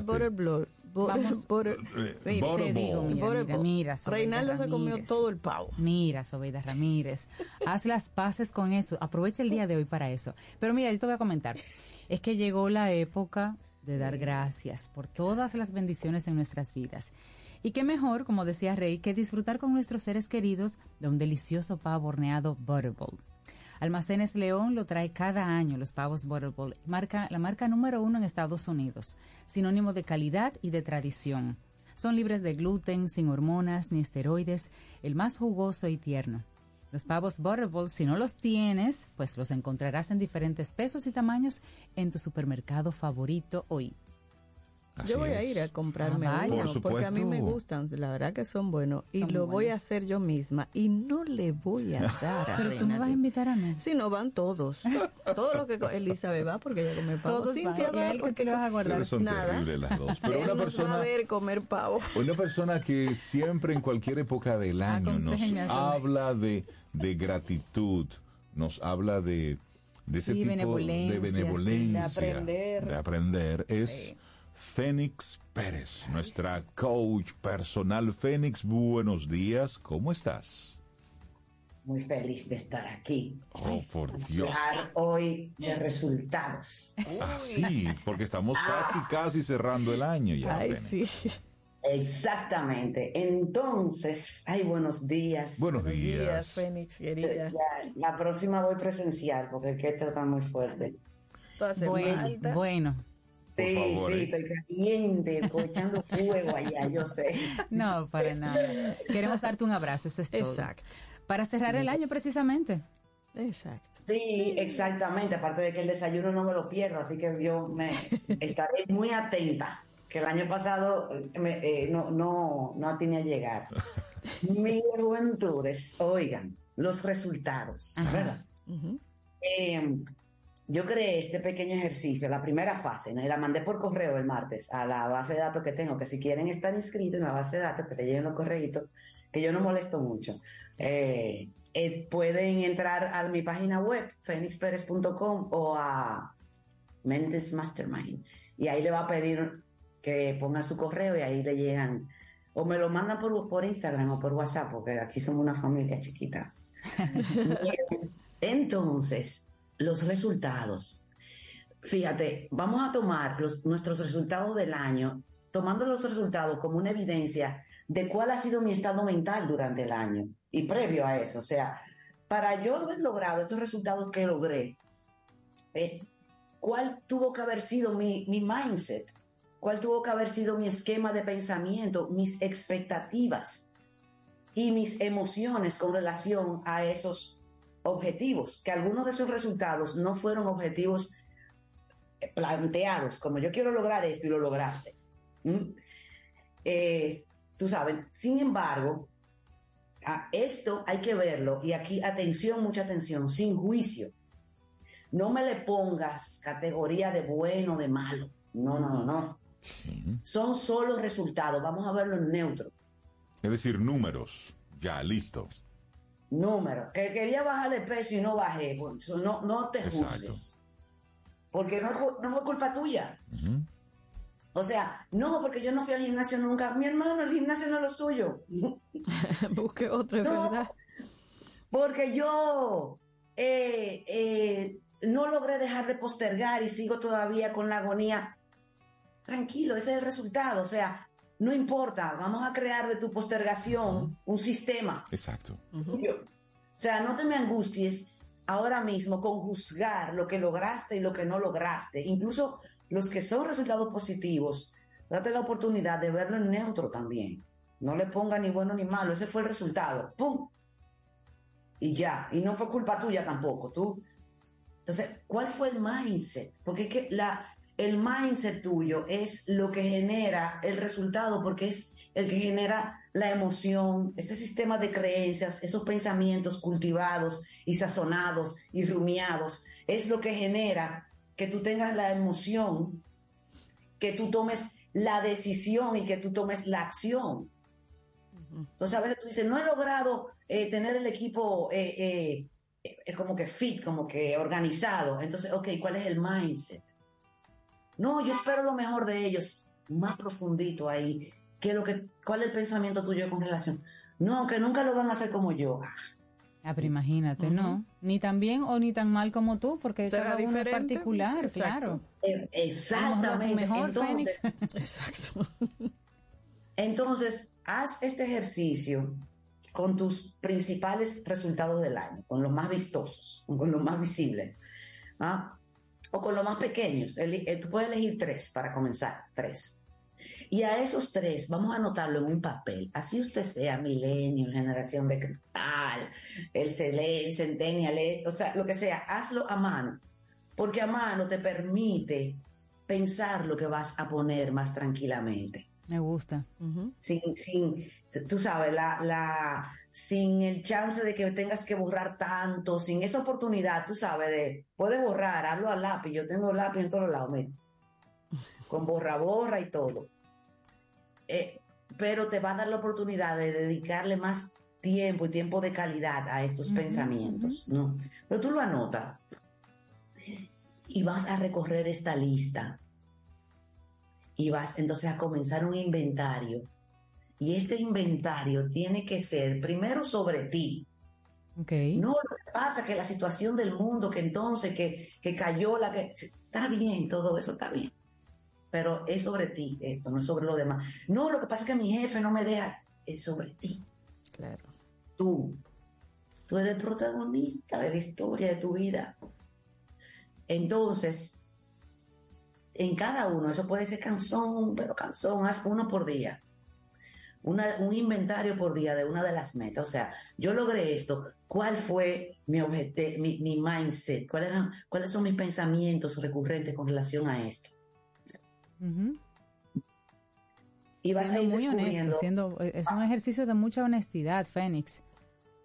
Vamos. (laughs) Eh, Butterball. Te digo, mira, mira, mira, Reinaldo se comió todo el pavo. Mira, Sobeida Ramírez, (laughs) haz las paces con eso, aprovecha el día de hoy para eso. Pero mira, yo te voy a comentar, es que llegó la época de dar gracias por todas las bendiciones en nuestras vidas. Y qué mejor, como decía Rey, que disfrutar con nuestros seres queridos de un delicioso pavo horneado Butterball. Almacenes León lo trae cada año los pavos Butterball, marca, la marca número uno en Estados Unidos, sinónimo de calidad y de tradición. Son libres de gluten, sin hormonas ni esteroides, el más jugoso y tierno. Los pavos Butterball, si no los tienes, pues los encontrarás en diferentes pesos y tamaños en tu supermercado favorito hoy. Yo voy a ir a comprarme Ah, uno Por porque a mí me gustan, la verdad que son buenos y Son lo voy a buenos. hacer yo misma y no le voy a (laughs) dar a Pero tú me vas a invitar a mí. Si no van todos, todo lo que Elizabeth va porque ella come pavo. Todos Cintia. ¿Y va él qué porque te lo vas a guardar? Son Nada. terribles las dos. Pero Él una (laughs) nos va a persona, ver comer pavo. una persona que siempre en cualquier época del año nos habla de, de gratitud, nos habla de, de ese Sí, tipo benevolencia, de benevolencia, sí, de aprender. de aprender, es Fénix Pérez, nuestra coach personal. Fénix, buenos días, ¿cómo estás? Muy feliz de estar aquí. Oh, por Dios. Hablar hoy de resultados. Ah, sí, porque estamos casi, casi cerrando el año ya. Ay, Fénix. sí. Exactamente. Entonces, ay, buenos días. Buenos Buenos días, días. Fénix, querida. Ya, la próxima voy presencial porque el que está muy fuerte. Bueno, bueno. Por Sí, favor, sí, ¿eh? estoy caliente, estoy echando fuego allá, yo sé. (laughs) No, para nada. Queremos darte un abrazo, eso es todo. Exacto, Para cerrar el año precisamente. exacto. Sí, exactamente. Aparte de que el desayuno no me lo pierdo, así que yo me (laughs) estaré muy atenta. Que el año pasado eh, me- eh, no, no, no atiné a llegar. (laughs) Mi juventudes, oigan, los resultados, Ajá. ¿verdad? Eh, yo creé este pequeño ejercicio, la primera fase, ¿no? y la mandé por correo el martes a la base de datos que tengo, que si quieren estar inscritos en la base de datos, que te lleguen los correitos, que yo no molesto mucho. Eh, eh, pueden entrar a mi página web, fenixperez.com o a Mentes Mastermind. Y ahí le va a pedir que ponga su correo y ahí le llegan. O me lo mandan por, por Instagram o por WhatsApp, porque aquí somos una familia chiquita. (laughs) Entonces, los resultados. Fíjate, vamos a tomar nuestros resultados del año, tomando los resultados como una evidencia de cuál ha sido mi estado mental durante el año y previo a eso. O sea, para yo haber logrado estos resultados que logré, eh, ¿cuál tuvo que haber sido mi, mi mindset? ¿Cuál tuvo que haber sido mi esquema de pensamiento, mis expectativas y mis emociones con relación a esos objetivos? Que algunos de esos resultados no fueron objetivos planteados, como yo quiero lograr esto y lo lograste. ¿Mm? Eh, tú sabes, sin embargo, a esto hay que verlo y aquí atención, mucha atención, sin juicio. No me le pongas categoría de bueno, de malo. No, no, no, no. Son solo resultados. Vamos a verlo en neutro. Es decir, números. Ya, listo. Número. Que quería bajarle peso y no bajé. Pues, no, no te Exacto. juzgues. Porque no, no fue culpa tuya. O sea, no, porque yo no fui al gimnasio nunca. Mi hermano, el gimnasio no es lo suyo. (laughs) Busque otro, es No, verdad. Porque yo eh, eh, no logré dejar de postergar y sigo todavía con la agonía. Tranquilo, ese es el resultado. O sea, no importa, vamos a crear de tu postergación un sistema. Exacto. O sea, no te me angusties ahora mismo con juzgar lo que lograste y lo que no lograste. Incluso los que son resultados positivos, date la oportunidad de verlo en neutro también. No le ponga ni bueno ni malo, ese fue el resultado. ¡Pum! Y ya, y no fue culpa tuya tampoco, tú. Entonces, ¿cuál fue el mindset? Porque es que la, el mindset tuyo es lo que genera el resultado, porque es el que genera la emoción, ese sistema de creencias, esos pensamientos cultivados y sazonados y rumiados, es lo que genera que tú tengas la emoción, que tú tomes la decisión y que tú tomes la acción. Entonces a veces tú dices, no he logrado eh, tener el equipo eh, eh, eh, como que fit, como que organizado. Entonces, ok, ¿cuál es el mindset? No, yo espero lo mejor de ellos, más profundito ahí. ¿Qué es lo que, ¿Cuál es el pensamiento tuyo con relación? No, que nunca lo van a hacer como yo. Ah, pero imagínate, ¿no? Ni tan bien o ni tan mal como tú, porque Será cada uno es particular, Exacto. claro. Eh, Exactamente. mejor, Entonces, Fénix. (laughs) Exacto. Entonces, haz este ejercicio con tus principales resultados del año, con los más vistosos, con los más visibles, ¿ah? O con los más pequeños. Eh, tú puedes elegir tres para comenzar, tres. Y a esos tres vamos a anotarlo en un papel. Así usted sea milenio, generación de cristal, el cele- el centennial, o sea, lo que sea, hazlo a mano. Porque a mano te permite pensar lo que vas a poner más tranquilamente Me gusta. sin, sin, tú sabes, la, la, sin el chance de que tengas que borrar tanto, sin esa oportunidad, tú sabes, de, puedes borrar, hablo al lápiz, yo tengo lápiz en todos lados, mira, con borra, borra y todo. Eh, pero te va a dar la oportunidad de dedicarle más tiempo y tiempo de calidad a estos Ujú, pensamientos, ¿no? Pero tú lo anotas y vas a recorrer esta lista y vas entonces a comenzar un inventario. Y este inventario tiene que ser primero sobre ti. Ok. No lo que pasa, que la situación del mundo, que entonces, que, que cayó la que... Está bien, todo eso está bien. Pero es sobre ti esto, no es sobre lo demás. No, lo que pasa es que mi jefe no me deja. Es sobre ti. Claro. Tú. Tú eres el protagonista de la historia de tu vida. Entonces, en cada uno, eso puede ser canzón, pero canzón, haz uno por día. Una- un inventario por día de una de las metas. O sea, yo logré esto. ¿Cuál fue mi objetivo, mi, mi mindset? ¿Cuáles, eran- ¿Cuáles son mis pensamientos recurrentes con relación a esto? Y vas a ir muy honesto, descubriendo siendo, es un ejercicio de mucha honestidad, Fénix.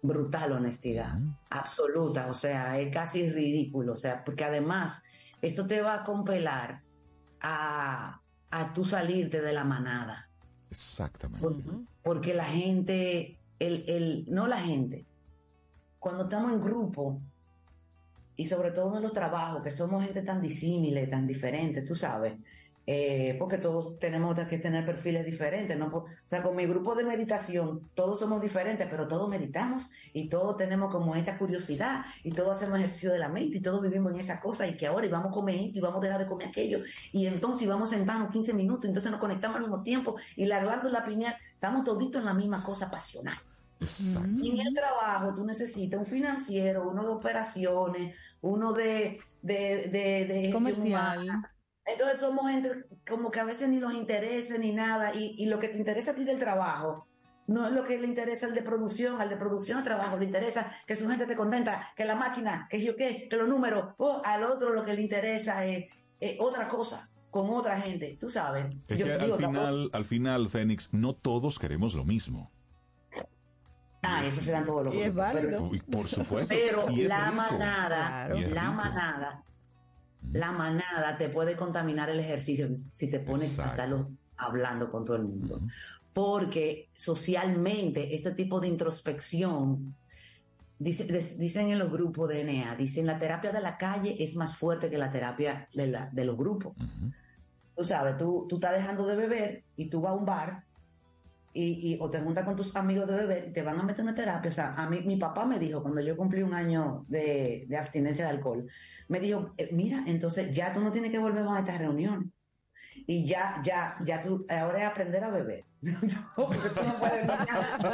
brutal honestidad, absoluta, o sea, es casi ridículo, o sea, porque además esto te va a compelar a, a tú salirte de la manada, Exactamente. porque, porque la gente el, el, no la gente, cuando estamos en grupo, y sobre todo en los trabajos, que somos gente tan disímile, tan diferente, tú sabes, eh, porque todos tenemos que tener perfiles diferentes, ¿no? O sea, con mi grupo de meditación, todos somos diferentes, pero todos meditamos y todos tenemos como esta curiosidad y todos hacemos ejercicio de la mente y todos vivimos en esa cosa y que ahora íbamos a comer esto y vamos a dejar de comer aquello y entonces íbamos a sentarnos 15 minutos, entonces nos conectamos al mismo tiempo y la glándula pineal, estamos toditos en la misma cosa pasional. Y en el trabajo tú necesitas un financiero, uno de operaciones, uno de, de, de, de gestión Comercial. humana. Entonces somos gente como que a veces ni nos interesa ni nada. Y, y lo que te interesa a ti del trabajo no es lo que le interesa al de producción, al de producción de trabajo, le interesa que su gente te contenta, que la máquina, que yo qué, que los números, o al otro lo que le interesa es, es otra cosa, con otra gente, tú sabes. Es Yo que al tampoco- final, al final, Fénix, no todos queremos lo mismo. Ah, eso se dan todos los Y es grupos, pero- válido. Uy, por supuesto. Pero Y es la rico. manada, Y es la rico. manada, la manada te puede contaminar el ejercicio si te pones a estarlo hablando con todo el mundo. Porque socialmente este tipo de introspección, dice- des- dicen en los grupos de ENEA, dicen la terapia de la calle es más fuerte que la terapia de, la- de los grupos. Tú sabes, tú, tú estás dejando de beber y tú vas a un bar y, y- o te juntas con tus amigos de beber y te van a meter una terapia. O sea, a mí, mi papá me dijo, cuando yo cumplí un año de, de abstinencia de alcohol, me dijo, eh, mira, entonces ya tú no tienes que volver más a estas reuniones. Y ya, ya, ya tú, ahora es aprender a beber. (laughs) Porque tú no puedes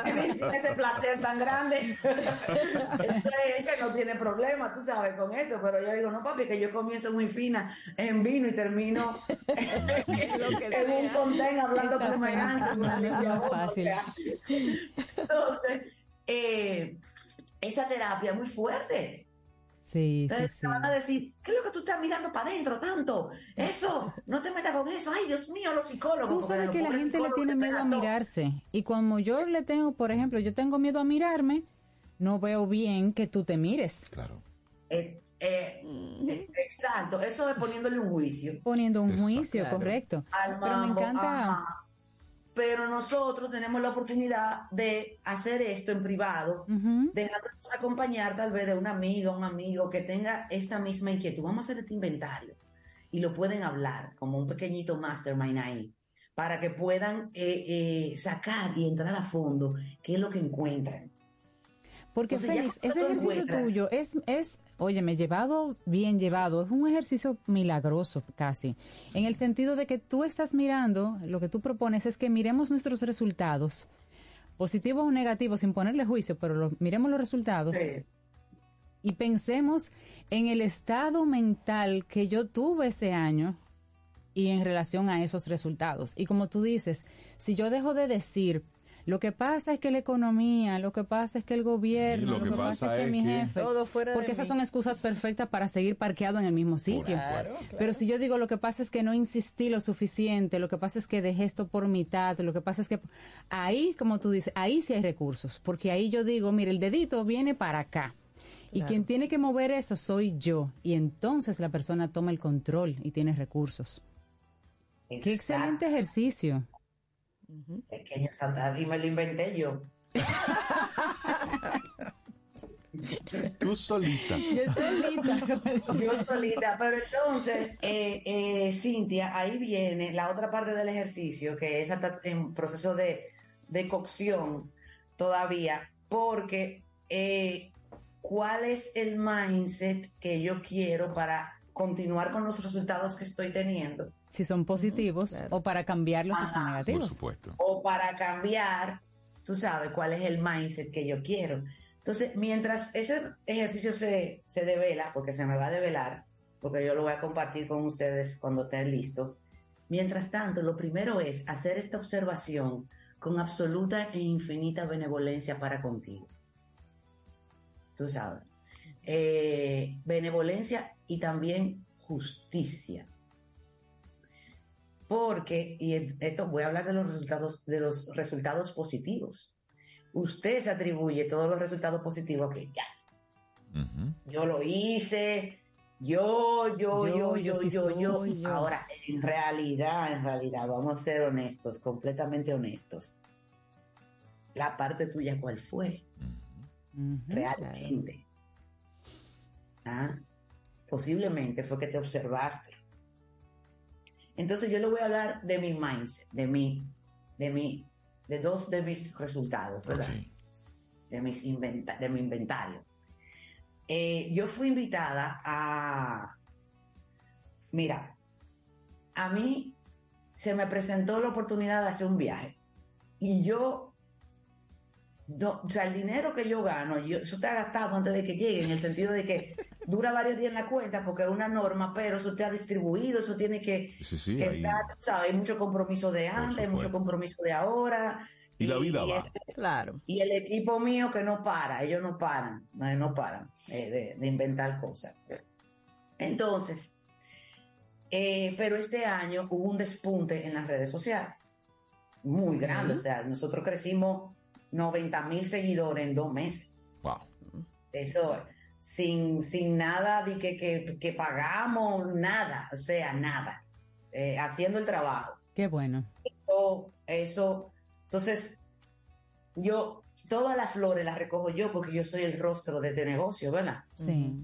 vivir ese placer tan grande. (laughs) Eso es que no tiene problema, tú sabes, con eso. Pero yo digo, no, papi, que yo comienzo muy fina en vino y termino (laughs) en un contén hablando con no fácil. o sea. Entonces, eh, esa terapia es muy fuerte. Sí, sí, Entonces sí. te van a decir, ¿qué es lo que tú estás mirando para adentro tanto? Eso, no te metas con eso. Ay, Dios mío, los psicólogos. Tú sabes que la gente le tiene miedo a mirarse. Y como yo le tengo, por ejemplo, yo tengo miedo a mirarme, no veo bien que tú te mires. Claro. Eh, eh, exacto, eso es poniéndole un juicio. Poniendo un Exacto. juicio, correcto. al Pero me mambo, encanta. ajá. Pero nosotros tenemos la oportunidad de hacer esto en privado, Ujú. dejándonos acompañar tal vez de una amiga, un amigo que tenga esta misma inquietud. Vamos a hacer este inventario y lo pueden hablar como un pequeñito mastermind ahí para que puedan eh, eh, sacar y entrar a fondo qué es lo que encuentran. Porque Entonces, Félix, ese ejercicio encuentras- tuyo es, es, óyeme, llevado, bien llevado, es un ejercicio milagroso casi, en el sentido de que tú estás mirando, lo que tú propones es que miremos nuestros resultados, positivos o negativos, sin ponerle juicio, pero lo- miremos los resultados Sí. y pensemos en el estado mental que yo tuve ese año y en relación a esos resultados. Y como tú dices, si yo dejo de decir, lo que pasa es que la economía, lo que pasa es que el gobierno, Sí, lo, que, pasa, es que mi que- jefe, Todo fuera de porque esas mí. son excusas perfectas para seguir parqueado en el mismo sitio. Claro, claro. Pero si yo digo lo que pasa es que no insistí lo suficiente, lo que pasa es que dejé esto por mitad, lo que pasa es que ahí, como tú dices, ahí sí hay recursos, porque ahí yo digo, mire, el dedito viene para acá. Y Claro. quien tiene que mover eso soy yo. Y entonces la persona toma el control y tiene recursos. Qué excelente ejercicio. Pequeña Santa, y me lo inventé yo. (laughs) Tú solita. Yo solita. (laughs) Yo solita, pero entonces, eh, eh, Cintia, ahí viene la otra parte del ejercicio, que es hasta en proceso de, de cocción todavía, porque eh, ¿cuál es el mindset que yo quiero para continuar con los resultados que estoy teniendo? Si son positivos claro. o para cambiarlos si son Ajá. Por negativos. supuesto. o para cambiar, tú sabes cuál es el mindset que yo quiero. Entonces, mientras ese ejercicio se, se devela, porque se me va a develar, porque yo lo voy a compartir con ustedes cuando esté listo, mientras tanto, lo primero es hacer esta observación con absoluta e infinita benevolencia para contigo. Tú sabes. Eh, benevolencia y también justicia porque, y esto voy a hablar de los resultados, de los resultados positivos. Usted se atribuye todos los resultados positivos que ya, yo lo hice, yo, yo, Yo, yo, yo yo, sí yo, yo. soy yo. Ahora, en realidad, en realidad, vamos a ser honestos, completamente honestos. la parte tuya cuál fue realmente. Ah, Posiblemente fue que te observaste. Entonces yo le voy a hablar de mi mindset, de mí, de mí, de dos de mis resultados, ¿verdad? De, mis inventa- de mi inventario. Eh, yo fui invitada a, mira, a mí se me presentó la oportunidad de hacer un viaje y yo no, o sea, el dinero que yo gano, yo, eso está gastado antes de que llegue, en el sentido de que dura varios días en la cuenta porque es una norma, pero eso te ha distribuido, eso tiene que, Sí, sí, que ahí- estar, tú sabes, hay mucho compromiso de antes, hay mucho compromiso de ahora. Y la vida va. es- Claro. y el equipo mío que no para, ellos no paran, no, no paran eh, de, de inventar cosas. Entonces, eh, pero este año hubo un despunte en las redes sociales, muy grande, o sea, nosotros crecimos 90 mil seguidores en dos meses. Wow. Eso, sin, sin nada de que, que, que pagamos, nada, o sea, nada, eh, haciendo el trabajo. Qué bueno. Eso, eso. Entonces, yo, todas las flores las recojo yo porque yo soy el rostro de este negocio, ¿verdad? Sí.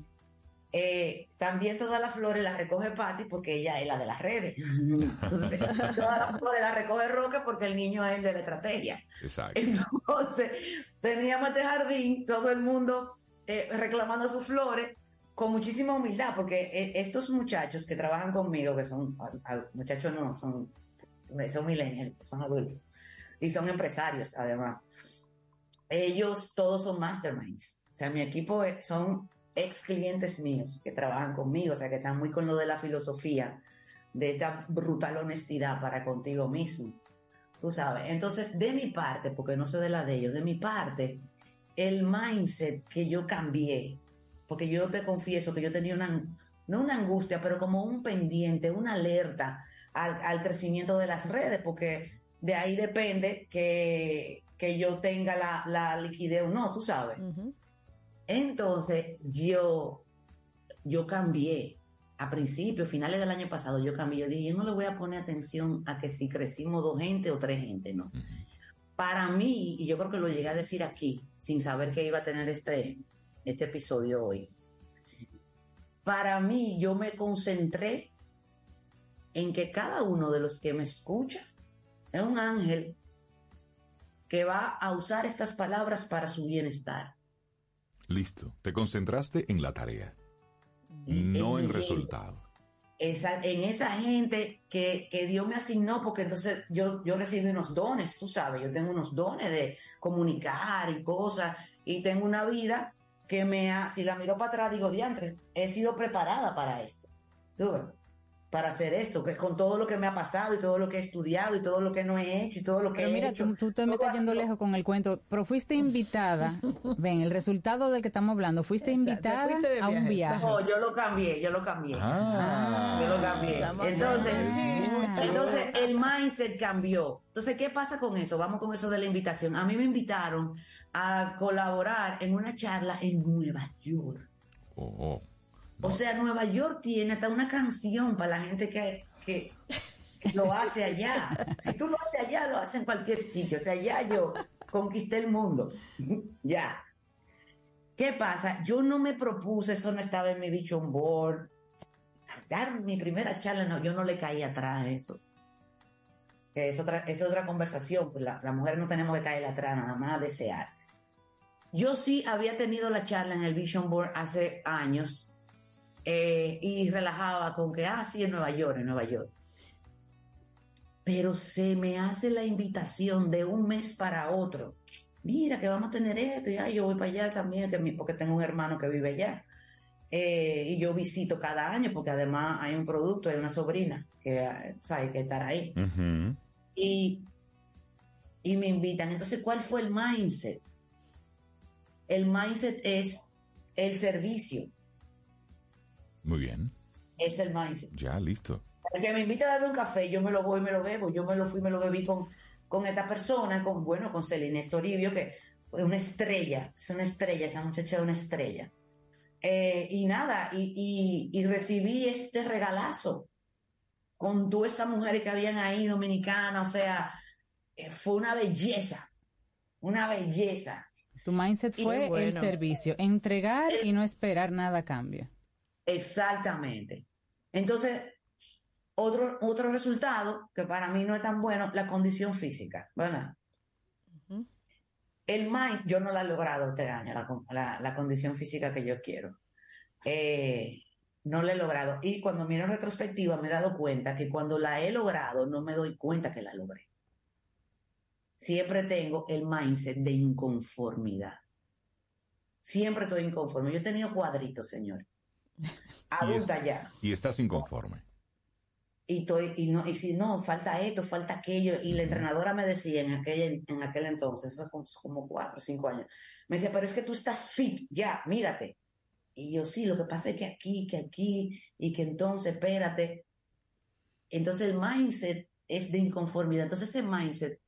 Eh, también todas las flores las recoge Patty porque ella es la de las redes. Entonces, todas las flores las recoge Roque porque el niño es el de la estrategia. Exacto. Entonces, teníamos este jardín, todo el mundo eh, reclamando sus flores con muchísima humildad, porque eh, estos muchachos que trabajan conmigo, que son al- al- muchachos no, son, son millennials, son adultos, y son empresarios además. Ellos todos son masterminds. O sea, mi equipo son ex clientes míos que trabajan conmigo, o sea, que están muy con lo de la filosofía, de esta brutal honestidad para contigo mismo. Tú sabes. Entonces, de mi parte, porque no sé de la de ellos, de mi parte, el mindset que yo cambié, porque yo te confieso que yo tenía una, no una angustia, pero como un pendiente, una alerta al, al crecimiento de las redes, porque de ahí depende que, que yo tenga la, la liquidez o no, tú sabes. Entonces, yo, yo cambié. A principios, finales del año pasado, yo cambié. Yo dije, yo no le voy a poner atención a que si crecimos dos gente o tres gente, no. Para mí, y yo creo que lo llegué a decir aquí, sin saber que iba a tener este, este episodio hoy. Para mí, yo me concentré en que cada uno de los que me escucha es un ángel que va a usar estas palabras para su bienestar. Listo. Te concentraste en la tarea, no en en resultado. Esa, en esa gente que, que Dios me asignó, porque entonces yo, yo recibí unos dones, tú sabes, yo tengo unos dones de comunicar y cosas, y tengo una vida que me ha, si la miro para atrás, digo, diantre, he sido preparada para esto, tú para hacer esto, que con todo lo que me ha pasado y todo lo que he estudiado y todo lo que no he hecho y todo lo que Pero he mira, hecho. tú, tú te me estás yendo lejos con el cuento, pero fuiste invitada, (laughs) ven, el resultado del que estamos hablando, fuiste invitada fuiste a un viaje. No, yo lo cambié, yo lo cambié. Ah. yo lo cambié. Entonces, hablando. entonces el mindset cambió. Entonces, ¿qué pasa con eso? Vamos con eso de la invitación. A mí me invitaron a colaborar en una charla en Nueva York. Oh, O sea, Nueva York tiene hasta una canción para la gente que, que lo hace allá. Si tú lo haces allá, lo haces en cualquier sitio. O sea, ya yo conquisté el mundo. ya. ¿Qué pasa? Yo no me propuse, eso no estaba en mi vision board. Dar mi primera charla, no, yo no le caí atrás a eso. Es otra, es otra conversación. Pues la, la mujer no tenemos que caer atrás, nada más a desear. Yo sí había tenido la charla en el Vision Board hace años eh, y relajaba con que, ah, sí, en Nueva York, en Nueva York. Pero se me hace la invitación de un mes para otro. Mira, que vamos a tener esto, y ay, yo voy para allá también, que porque tengo un hermano que vive allá. Eh, y yo visito cada año, porque además hay un producto, hay una sobrina que sabe que estar ahí. Y, y me invitan. Entonces, ¿cuál fue el mindset? El mindset es el servicio, Muy bien. es el mindset. Ya, listo. El que me invita a darme un café, yo me lo voy, me lo bebo. Yo me lo fui, me lo bebí con, con esta persona, con, bueno, con Celina Toribio, que fue una estrella, es una estrella, esa muchacha es una estrella. Eh, y nada, y, y- y recibí este regalazo con todas esas mujeres que habían ahí, dominicanas, o sea, eh, fue una belleza. una belleza. Tu mindset Y fue el servicio, entregar y no esperar nada a cambio. Exactamente. Entonces, otro, otro resultado que para mí no es tan bueno, la condición física, ¿verdad? El mind, yo no la he logrado este año, la- la condición física que yo quiero. Eh, no la he logrado. Y cuando miro en retrospectiva me he dado cuenta que cuando la he logrado no me doy cuenta que la logré. Siempre tengo el mindset de inconformidad. Siempre estoy inconforme. Yo he tenido cuadritos, señor. Y, es- Adulta ya. y estás inconforme. Y, estoy, y, no, y si no, falta esto, falta aquello. Y la entrenadora me decía en aquel, en aquel entonces, eso como, como cuatro o cinco años, me decía, pero es que tú estás fit, ya, mírate. Y yo, sí, lo que pasa es que aquí, que aquí, y que entonces, espérate. Entonces el mindset es de inconformidad. Entonces ese mindset,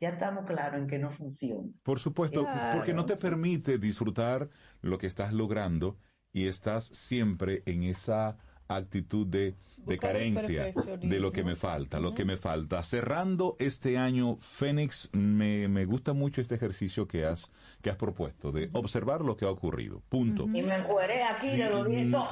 ya estamos claros en que no funciona. Por supuesto, Claro. porque no te permite disfrutar lo que estás logrando y estás siempre en esa actitud de, de carencia de lo que me falta, lo que me falta. Cerrando este año, Fénix, me, me gusta mucho este ejercicio que has, que has propuesto, de observar lo que ha ocurrido. Punto. Y me encueré aquí, Sí, de lo. No,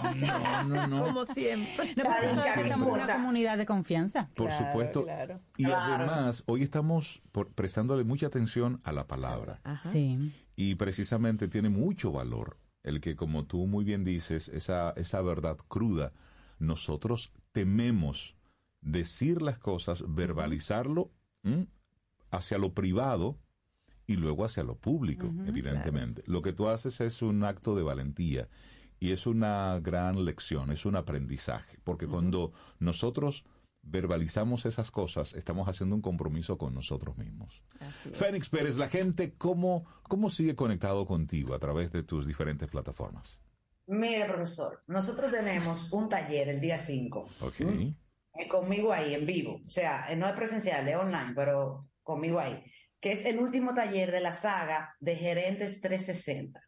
no, no. (laughs) Como siempre. No, necesitamos una comunidad de confianza. Por Claro, supuesto. claro. Y Claro. además, hoy estamos por- prestándole mucha atención a la palabra. Ajá. Sí. Y precisamente tiene mucho valor el que, como tú muy bien dices, esa, esa verdad cruda, nosotros tememos decir las cosas, verbalizarlo ¿m? hacia lo privado y luego hacia lo público, evidentemente. Lo que tú haces es un acto de valentía y es una gran lección, es un aprendizaje, porque cuando nosotros verbalizamos esas cosas, estamos haciendo un compromiso con nosotros mismos. Así es. Fénix Pérez, la gente, ¿cómo, ¿cómo sigue conectado contigo a través de tus diferentes plataformas? Mire, profesor, nosotros tenemos un taller el día 5. Ok. eh, conmigo ahí en vivo, o sea, eh, no es presencial, es online, pero conmigo ahí, que es el último taller de la saga de Gerentes 360.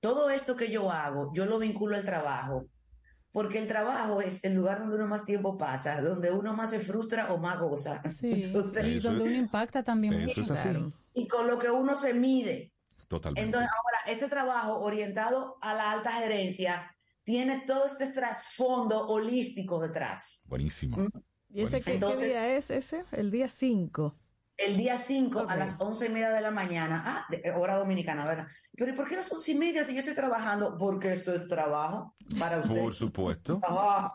Todo esto que yo hago, yo lo vinculo al trabajo, porque el trabajo es el lugar donde uno más tiempo pasa, donde uno más se frustra o más goza. Sí. (laughs) Entonces, y donde es- uno impacta también. Eso es así, Claro. y con lo que uno se mide. totalmente. Entonces, ahora, ese trabajo orientado a la alta gerencia tiene todo este trasfondo holístico detrás. Buenísimo. ¿Y ese qué, qué Entonces- día es ese? El día 5. El día 5 Ok. a las once y media de la mañana, ah, de- hora dominicana, ¿verdad? Pero ¿y por qué las once y media si yo estoy trabajando? Porque esto es trabajo para usted. Por supuesto. Ajá.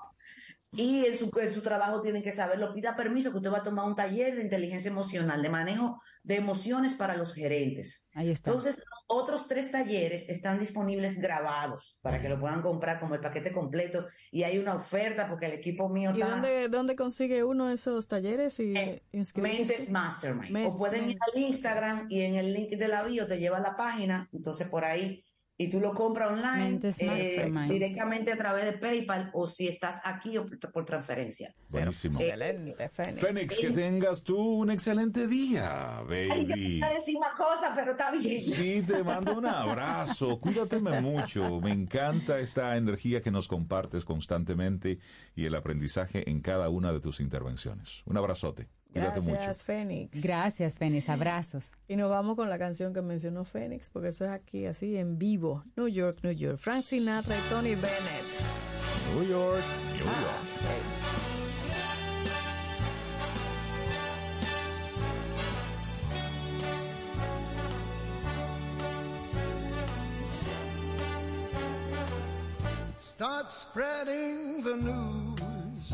Y en su, en su trabajo tienen que saberlo. Pida permiso que usted va a tomar un taller de inteligencia emocional, de manejo de emociones para los gerentes. Ahí está. Entonces, los otros tres talleres están disponibles grabados para que lo puedan comprar como el paquete completo. Y hay una oferta porque el equipo mío ¿Y está... dónde, dónde consigue uno esos talleres y inscribirse? Mentes Mastermind. Mes- o pueden ir men- al Instagram y en el link de la bio te lleva a la página, entonces por ahí, y tú lo compras online eh, directamente a través de PayPal o si estás aquí o por, por transferencia. Buenísimo. Excelente, Fénix. Fénix, que tengas tú un excelente día, Ay, yo baby. iba a decir una cosa, pero está bien. Sí, te mando un abrazo. Cuídateme mucho. Me encanta esta energía que nos compartes constantemente y el aprendizaje en cada una de tus intervenciones. Un abrazote. Cuídate mucho. Gracias, Fénix. Gracias, Fénix. Abrazos. Y nos vamos con la canción que mencionó Fénix, porque eso es aquí, así, en vivo. New York, New York. Frank Sinatra y Tony Bennett. New York, New York. Start spreading the news.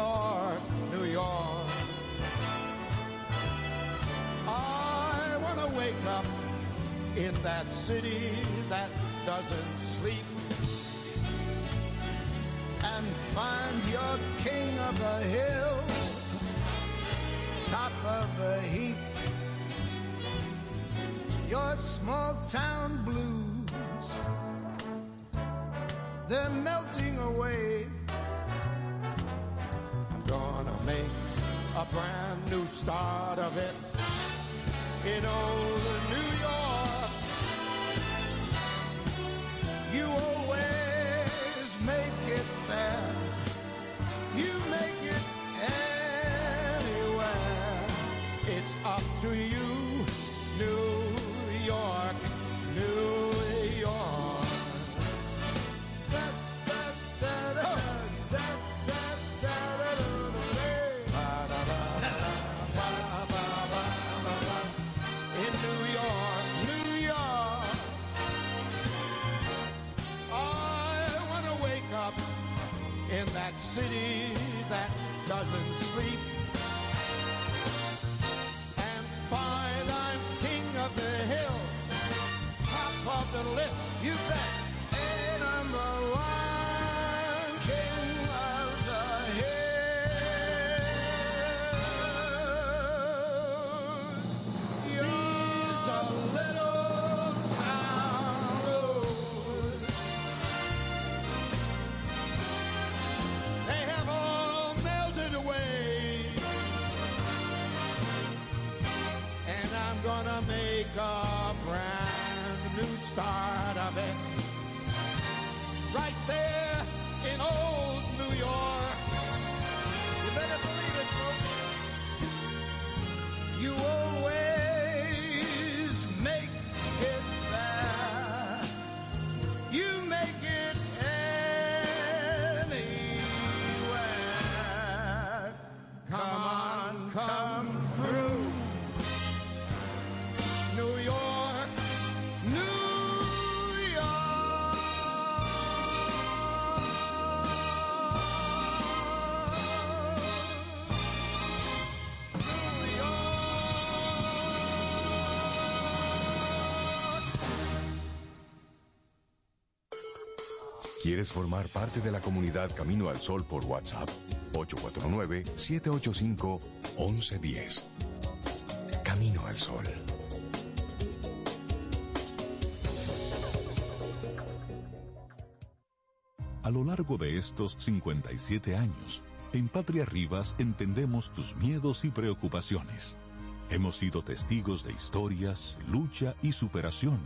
in that city that doesn't sleep and find your king of the hill, top of the heap. your small town blues. They're melting away. I'm gonna make a brand new start of it in old New York. ¿Quieres formar parte de la comunidad Camino al Sol por WhatsApp? 849-785-1110. Camino al Sol. A lo largo de estos 57 años, en Patria Rivas entendemos tus miedos y preocupaciones. Hemos sido testigos de historias, lucha y superación,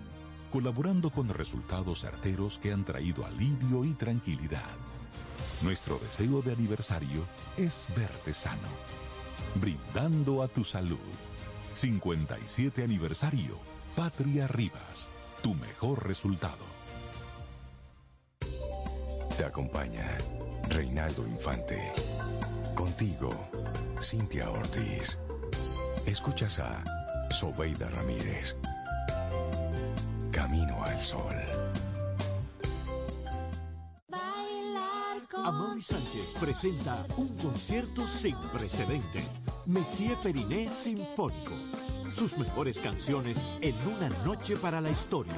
colaborando con resultados certeros que han traído alivio y tranquilidad. Nuestro deseo de aniversario es verte sano, brindando a tu salud. 57 aniversario, Patria Rivas, tu mejor resultado. Te acompaña Reinaldo Infante. Contigo, Cintia Ortiz. Escuchas a Sobeida Ramírez. Camino al Sol. Amaury Sánchez presenta un concierto sin precedentes. Messier Periné Sinfónico. Sus mejores canciones en una noche para la historia.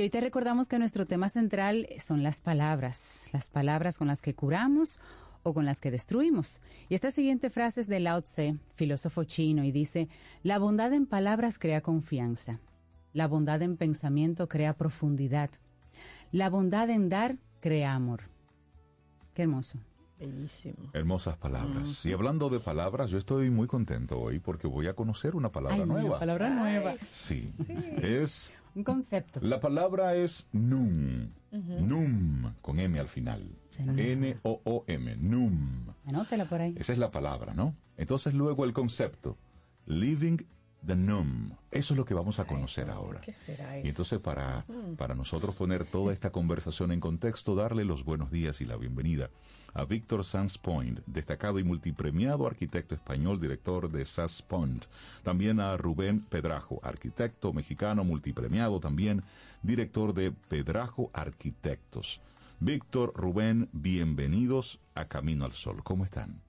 Y hoy te recordamos que nuestro tema central son las palabras, las palabras con las que curamos o con las que destruimos. Y esta siguiente frase es de Lao Tse, filósofo chino, y dice, la bondad en palabras crea confianza, la bondad en pensamiento crea profundidad, la bondad en dar crea amor. Qué hermoso. Bellísimo. Hermosas palabras. Y hablando de palabras, yo estoy muy contento hoy porque voy a conocer una palabra Ay, una nueva. palabra nueva. Sí. Es Un concepto. La palabra es NUM. NUM, con M al final. N-O-O-M, NUM. Anótela por ahí. Esa es la palabra, ¿no? Entonces luego el concepto, living the. Eso es lo que vamos a conocer ahora. ¿Qué será Y eso? entonces para, Mm. para nosotros poner toda esta conversación en contexto, darle los buenos días y la bienvenida a Víctor Sanz Point, destacado y multipremiado arquitecto español, director de Sanz Point. También a Rubén Pedrajo, arquitecto mexicano multipremiado, también director de Pedrajo Arquitectos. Víctor, Rubén, bienvenidos a Camino al Sol. ¿Cómo están?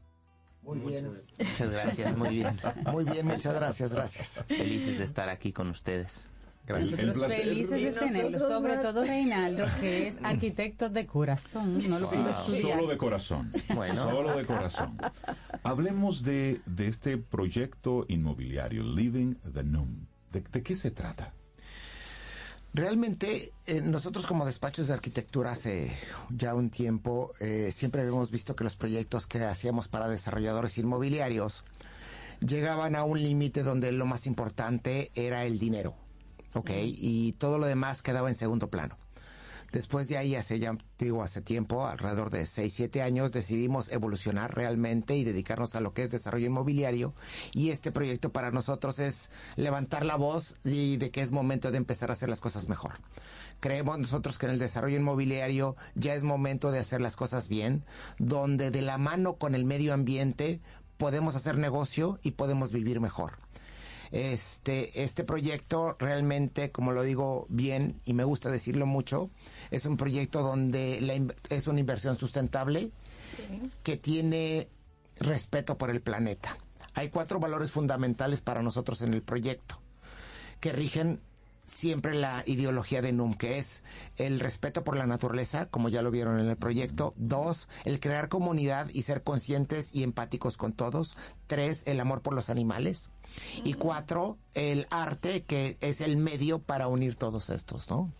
Muy bien. Muchas gracias, muy bien. (laughs) Muy bien, muchas gracias, gracias. Felices de estar aquí con ustedes. Nosotros felices de tenerlo, sobre todo Reinaldo, que es arquitecto de corazón, no lo. Solo de corazón. Bueno. Solo de corazón. Hablemos de, de este proyecto inmobiliario, Living the. ¿De, de qué se trata? Realmente, eh, nosotros como despachos de arquitectura hace ya un tiempo, eh, siempre habíamos visto que los proyectos que hacíamos para desarrolladores inmobiliarios llegaban a un límite donde lo más importante era el dinero, ¿ok? Y todo lo demás quedaba en segundo plano. Después de ahí, hace ya, digo, hace tiempo, alrededor de 6, 7 años, decidimos evolucionar realmente y dedicarnos a lo que es desarrollo inmobiliario. Y este proyecto para nosotros es levantar la voz y de que es momento de empezar a hacer las cosas mejor. Creemos nosotros que en el desarrollo inmobiliario ya es momento de hacer las cosas bien, donde de la mano con el medio ambiente podemos hacer negocio y podemos vivir mejor. Este, este proyecto realmente, como lo digo bien y me gusta decirlo mucho, es un proyecto donde la es una inversión sustentable que tiene respeto por el planeta. Hay cuatro valores fundamentales para nosotros en el proyecto que rigen siempre la ideología de NUM, que es el respeto por la naturaleza, como ya lo vieron en el proyecto. Dos, el crear comunidad y ser conscientes y empáticos con todos. Tres, el amor por los animales. Y cuatro, el arte, que es el medio para unir todos estos, ¿no?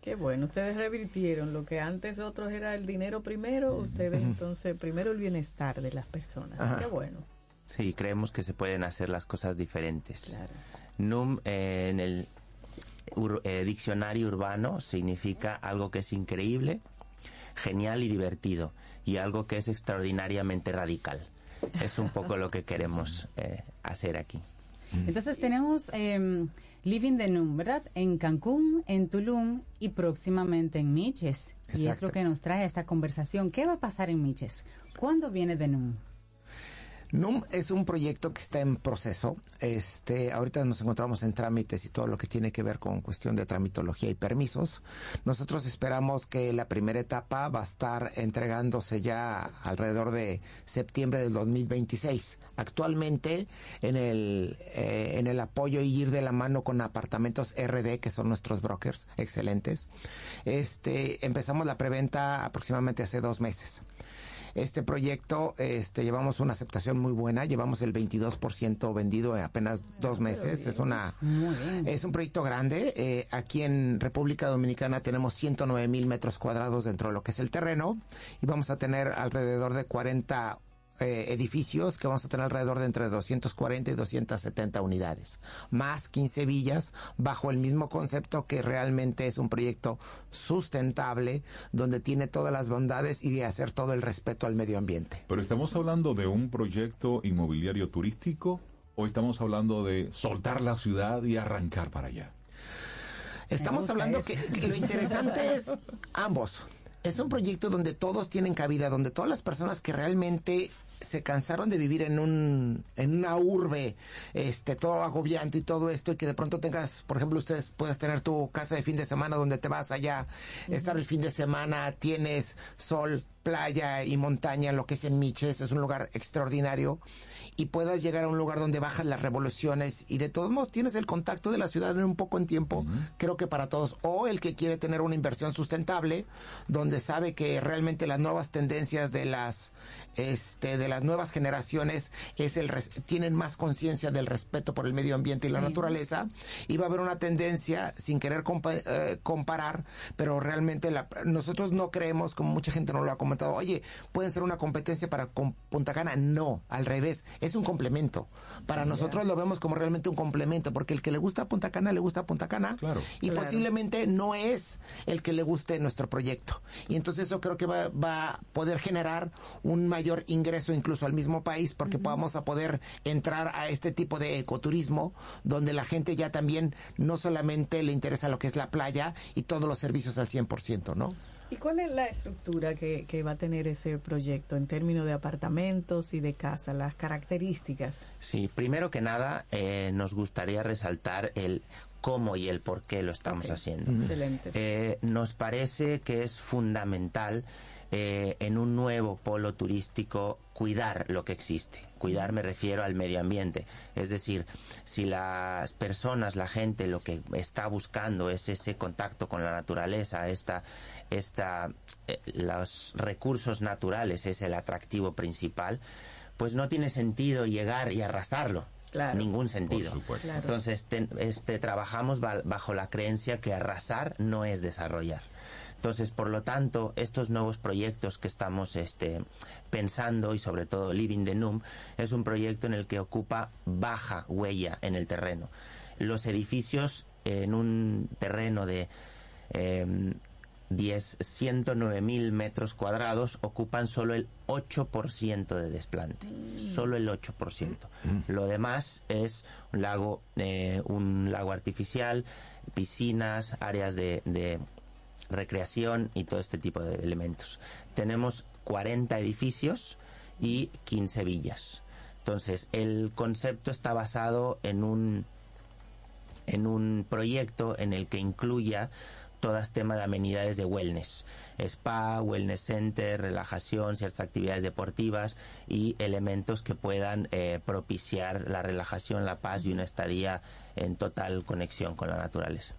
Qué bueno, ustedes revirtieron lo que antes otros era el dinero primero, ustedes entonces primero el bienestar de las personas. Ajá. Qué bueno. Sí, creemos que se pueden hacer las cosas diferentes. NUM eh, en el ur- eh, diccionario urbano significa algo que es increíble, genial y divertido, y algo que es extraordinariamente radical. Es un poco lo que queremos eh, hacer aquí. Entonces tenemos eh, Living the Num, ¿verdad? En Cancún, en Tulum y próximamente en Miches. Y es lo que nos trae a esta conversación. ¿Qué va a pasar en Miches? ¿Cuándo viene The Num? NUM es un proyecto que está en proceso. Este, ahorita nos encontramos en trámites y todo lo que tiene que ver con cuestión de tramitología y permisos. Nosotros esperamos que la primera etapa va a estar entregándose ya alrededor de septiembre del 2026. Actualmente en el eh, en el apoyo y ir de la mano con apartamentos RD que son nuestros brokers excelentes. Este, empezamos la preventa aproximadamente hace dos meses. Este proyecto, este, llevamos una aceptación muy buena, llevamos el 22% vendido en apenas dos meses. Es una, es un proyecto grande. Eh, aquí en República Dominicana tenemos 109 mil metros cuadrados dentro de lo que es el terreno y vamos a tener alrededor de 40 eh, edificios que vamos a tener alrededor de entre 240 y 270 unidades, más 15 villas bajo el mismo concepto que realmente es un proyecto sustentable donde tiene todas las bondades y de hacer todo el respeto al medio ambiente. Pero estamos hablando de un proyecto inmobiliario turístico o estamos hablando de soltar la ciudad y arrancar para allá. Estamos hablando que, que lo interesante es ambos. Es un proyecto donde todos tienen cabida, donde todas las personas que realmente se cansaron de vivir en un en una urbe este todo agobiante y todo esto y que de pronto tengas por ejemplo ustedes puedes tener tu casa de fin de semana donde te vas allá estar el fin de semana tienes sol playa y montaña lo que es en Miches es un lugar extraordinario y puedas llegar a un lugar donde bajas las revoluciones y de todos modos tienes el contacto de la ciudad en un poco en tiempo, creo que para todos, o el que quiere tener una inversión sustentable, donde sabe que realmente las nuevas tendencias de las este de las nuevas generaciones es el res- tienen más conciencia del respeto por el medio ambiente y la naturaleza y va a haber una tendencia sin querer compa- eh, comparar, pero realmente la- nosotros no creemos como mucha gente no lo ha comentado comentado, oye, pueden ser una competencia para con Punta Cana. No, al revés, es un complemento. Para nosotros lo vemos como realmente un complemento, porque el que le gusta Punta Cana, le gusta Punta Cana. Claro. Y Claro. posiblemente no es el que le guste nuestro proyecto. Y entonces eso creo que va, va a poder generar un mayor ingreso incluso al mismo país, porque vamos a poder entrar a este tipo de ecoturismo, donde la gente ya también no solamente le interesa lo que es la playa y todos los servicios al 100%, ¿no? ¿Y cuál es la estructura que, que va a tener ese proyecto en términos de apartamentos y de casa, las características? Sí, primero que nada, eh, nos gustaría resaltar el cómo y el por qué lo estamos haciendo. Excelente. Eh, nos parece que es fundamental eh, en un nuevo polo turístico cuidar lo que existe. Cuidar me refiero al medio ambiente. Es decir, si las personas, la gente, lo que está buscando es ese contacto con la naturaleza, esta, esta, eh, los recursos naturales es el atractivo principal, pues no tiene sentido llegar y arrasarlo. Claro. Ningún sentido. Por supuesto. Claro. Entonces, este, trabajamos ba- bajo la creencia que arrasar no es desarrollar. Entonces, por lo tanto, estos nuevos proyectos que estamos este, pensando y sobre todo Living the Num es un proyecto en el que ocupa baja huella en el terreno. Los edificios en un terreno de eh, 10, 109 mil metros cuadrados ocupan solo el 8% de desplante. Solo el 8%. Lo demás es un lago, eh, un lago artificial, piscinas, áreas de, de recreación y todo este tipo de elementos. Tenemos 40 edificios y 15 villas. Entonces, el concepto está basado en un en un proyecto en el que incluya todas temas de amenidades de wellness, spa, wellness center, relajación, ciertas actividades deportivas y elementos que puedan eh, propiciar la relajación, la paz y una estadía en total conexión con la naturaleza.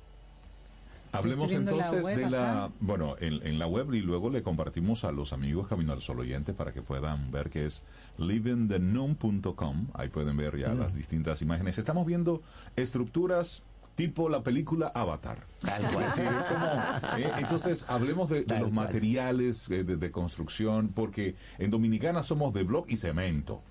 Hablemos la entonces de acá. la, bueno, en, en la web y luego le compartimos a los amigos Camino al Sol oyentes para que puedan ver que es livingthenum.com. Ahí pueden ver ya las distintas imágenes. Estamos viendo estructuras tipo la película Avatar. Tal cual. Como, eh, entonces, hablemos de, los cual. materiales eh, de, de construcción, porque en Dominicana somos de block y cemento.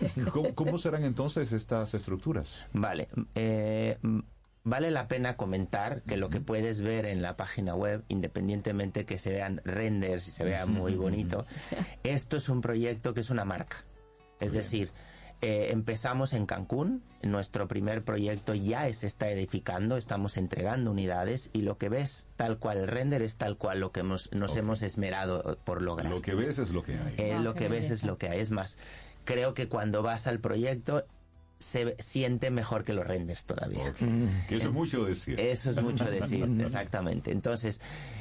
(laughs) ¿Cómo, cómo serán entonces estas estructuras? Vale, eh, mm, vale la pena comentar que lo que puedes ver en la página web, independientemente que se vean renders y se vea muy bonito, (laughs) esto es un proyecto que es una marca. Es decir, eh, empezamos en Cancún, nuestro primer proyecto ya se está edificando, estamos entregando unidades y lo que ves tal cual el render es tal cual lo que hemos, nos hemos esmerado por lograr. Lo que ves es lo que hay. Eh, lo que ves es lo que hay. Es más, creo que cuando vas al proyecto se siente mejor que los renders todavía. Que eso es mucho decir. Eso es mucho decir, (laughs) exactamente. Entonces,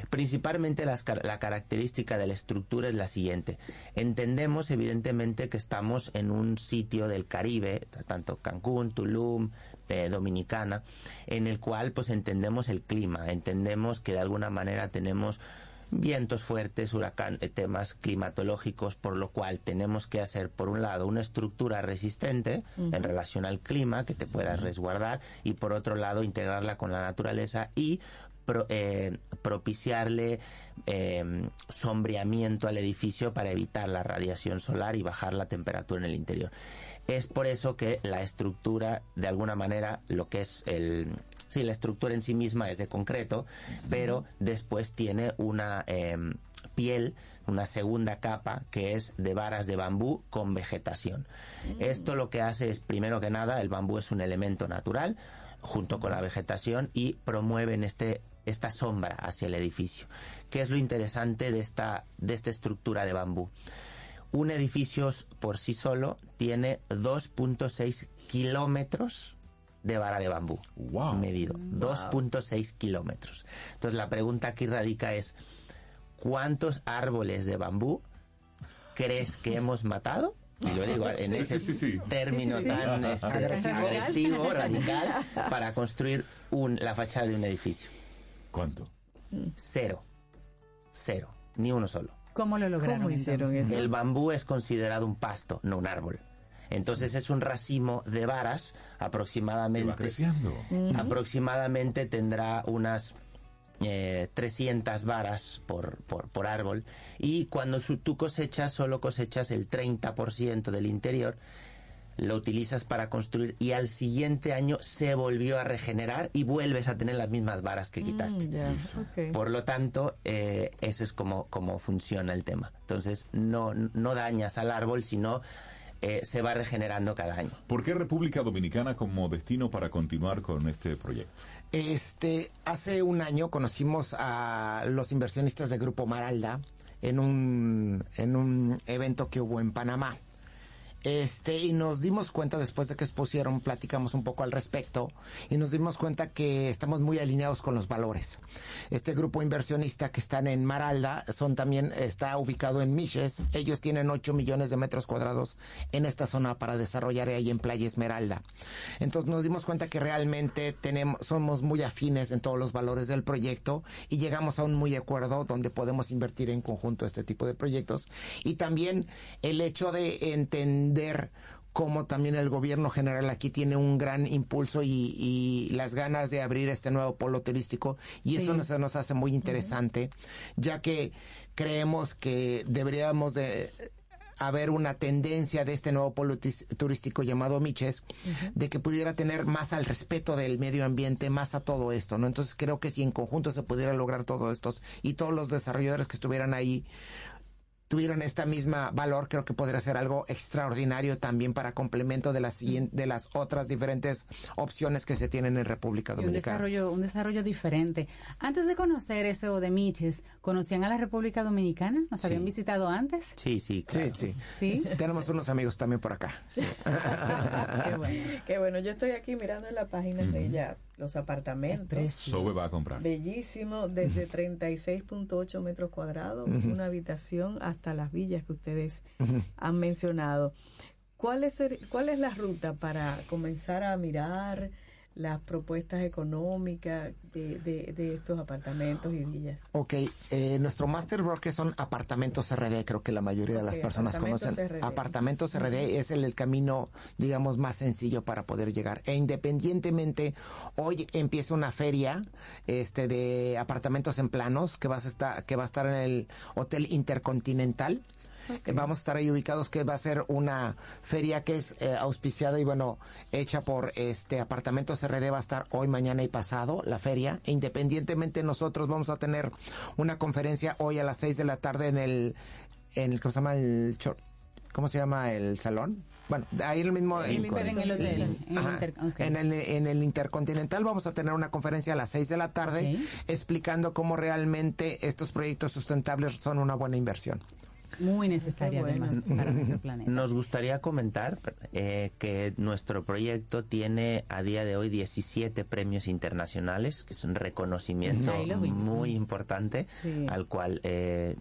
principalmente las la característica de la estructura es la siguiente. Entendemos, evidentemente, que estamos en un sitio del Caribe, tanto Cancún, Tulum, eh, Dominicana, en el cual pues entendemos el clima, entendemos que de alguna manera tenemos vientos fuertes, huracán, eh, temas climatológicos, por lo cual tenemos que hacer, por un lado, una estructura resistente en relación al clima que te puedas resguardar y, por otro lado, integrarla con la naturaleza y pro- eh, propiciarle eh, sombreamiento al edificio para evitar la radiación solar y bajar la temperatura en el interior. Es por eso que la estructura, de alguna manera, lo que es el... Sí, la estructura en sí misma es de concreto, pero después tiene una em, piel, una segunda capa, que es de varas de bambú con vegetación. Esto lo que hace es, primero que nada, el bambú es un elemento natural, junto con la vegetación, y promueven este esta sombra hacia el edificio. ¿Qué es lo interesante de esta, de esta estructura de bambú? Un edificio por sí solo tiene 2.6 kilómetros de vara de bambú Wow. medido. 2.6 kilómetros. Entonces la pregunta aquí radica es, ¿cuántos árboles de bambú crees que hemos matado? Y lo digo en Sí, ese sí, sí, sí. término tan (laughs) este, Agresivo. agresivo, radical, (laughs) para construir un, la fachada de un edificio. ¿Cuánto? Cero. Cero. Ni uno solo. ¿Cómo lo lograron? ¿Cómo hicieron eso? El bambú es considerado un pasto, no un árbol. Entonces es un racimo de varas va aproximadamente creciendo. aproximadamente tendrá unas eh, 300 varas por, por, por árbol y cuando su- tú cosechas solo cosechas el 30% del interior lo utilizas para construir y al siguiente año se volvió a regenerar y vuelves a tener las mismas varas que quitaste. Mm, ok. Por lo tanto, eh, eso es como, como funciona el tema. Entonces, no, no dañas al árbol, sino eh, se va regenerando cada año. ¿Por qué República Dominicana como destino para continuar con este proyecto? Este, hace un año conocimos a los inversionistas de Grupo Maralda en un, en un evento que hubo en Panamá. Este, y nos dimos cuenta después de que expusieron, platicamos un poco al respecto, y nos dimos cuenta que estamos muy alineados con los valores. Este grupo inversionista que están en Maralda, son también, está ubicado en Miches, ellos tienen 8 millones de metros cuadrados en esta zona para desarrollar ahí en Playa Esmeralda. Entonces nos dimos cuenta que realmente tenemos, somos muy afines en todos los valores del proyecto y llegamos a un muy acuerdo donde podemos invertir en conjunto este tipo de proyectos. Y también el hecho de entender cómo también el gobierno general aquí tiene un gran impulso y, y las ganas de abrir este nuevo polo turístico y eso nos, nos hace muy interesante, ya que creemos que deberíamos de haber una tendencia de este nuevo polo turístico llamado Miches, de que pudiera tener más al respeto del medio ambiente, más a todo esto, ¿no? Entonces creo que si en conjunto se pudiera lograr todo esto y todos los desarrolladores que estuvieran ahí tuvieran esta misma valor, creo que podría ser algo extraordinario también para complemento de las siguien- de las otras diferentes opciones que se tienen en República Y un Dominicana. desarrollo, un desarrollo diferente. Antes de conocer eso de Miches, ¿conocían a la República Dominicana? ¿Nos habían visitado antes? Sí, sí, claro. Sí, sí. ¿Sí? Tenemos unos amigos también por acá. (laughs) Qué bueno. Qué bueno. Yo estoy aquí mirando en la página de ella los apartamentos. Sobe va a comprar. Bellísimo, desde 36.8 metros cuadrados, una habitación hasta las villas que ustedes han mencionado. ¿Cuál es, el- ¿Cuál es la ruta para comenzar a mirar las propuestas económicas de, de- de estos apartamentos y villas? Ok, eh, nuestro master broker son apartamentos RD, creo que la mayoría de las personas apartamentos conocen. RD. Apartamentos RD es el, el camino, digamos, más sencillo para poder llegar. E independientemente, hoy empieza una feria este, de apartamentos en planos que, vas a estar, que va a estar en el Hotel Intercontinental. Vamos a estar ahí ubicados que va a ser una feria que es eh, auspiciada y bueno, hecha por este Apartamentos RD va a estar hoy, mañana y pasado la feria. E independientemente nosotros vamos a tener una conferencia hoy a las 6 de la tarde en el en el ¿cómo se llama el ¿cómo se llama el salón? Bueno, ahí el mismo En el inter- en el hotel, en el Ajá. inter- ok. en el, en el Intercontinental vamos a tener una conferencia a las 6 de la tarde explicando cómo realmente estos proyectos sustentables son una buena inversión. Muy necesaria bueno. además para nuestro planeta. Nos gustaría comentar eh, que nuestro proyecto tiene a día de hoy 17 premios internacionales, que es un reconocimiento muy importante Sí. al cual eh,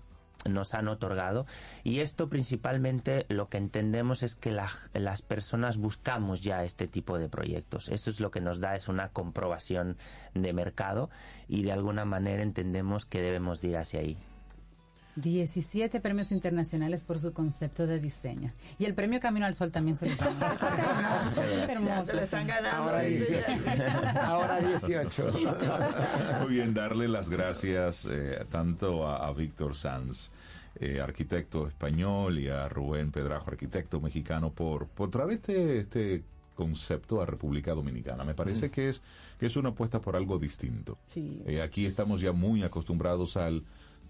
nos han otorgado. Y esto principalmente lo que entendemos es que la- las personas buscamos ya este tipo de proyectos. Esto es lo que nos da, es una comprobación de mercado y de alguna manera entendemos que debemos de ir hacia ahí. 17 premios internacionales por su concepto de diseño. Y el premio Camino al Sol también se lo dan. Eso (laughs) está hermoso, está hermoso. Se lo están ganando. Ahora sí, sí, 18. sí. Ahora 18. (laughs) Muy bien, darle las gracias eh, tanto a, a Víctor Sanz, eh, arquitecto español, y a Rubén Pedrajo, arquitecto mexicano, por, por traer este, este concepto a República Dominicana. Me parece que es, que es una apuesta por algo distinto. Sí. Eh, aquí estamos ya muy acostumbrados al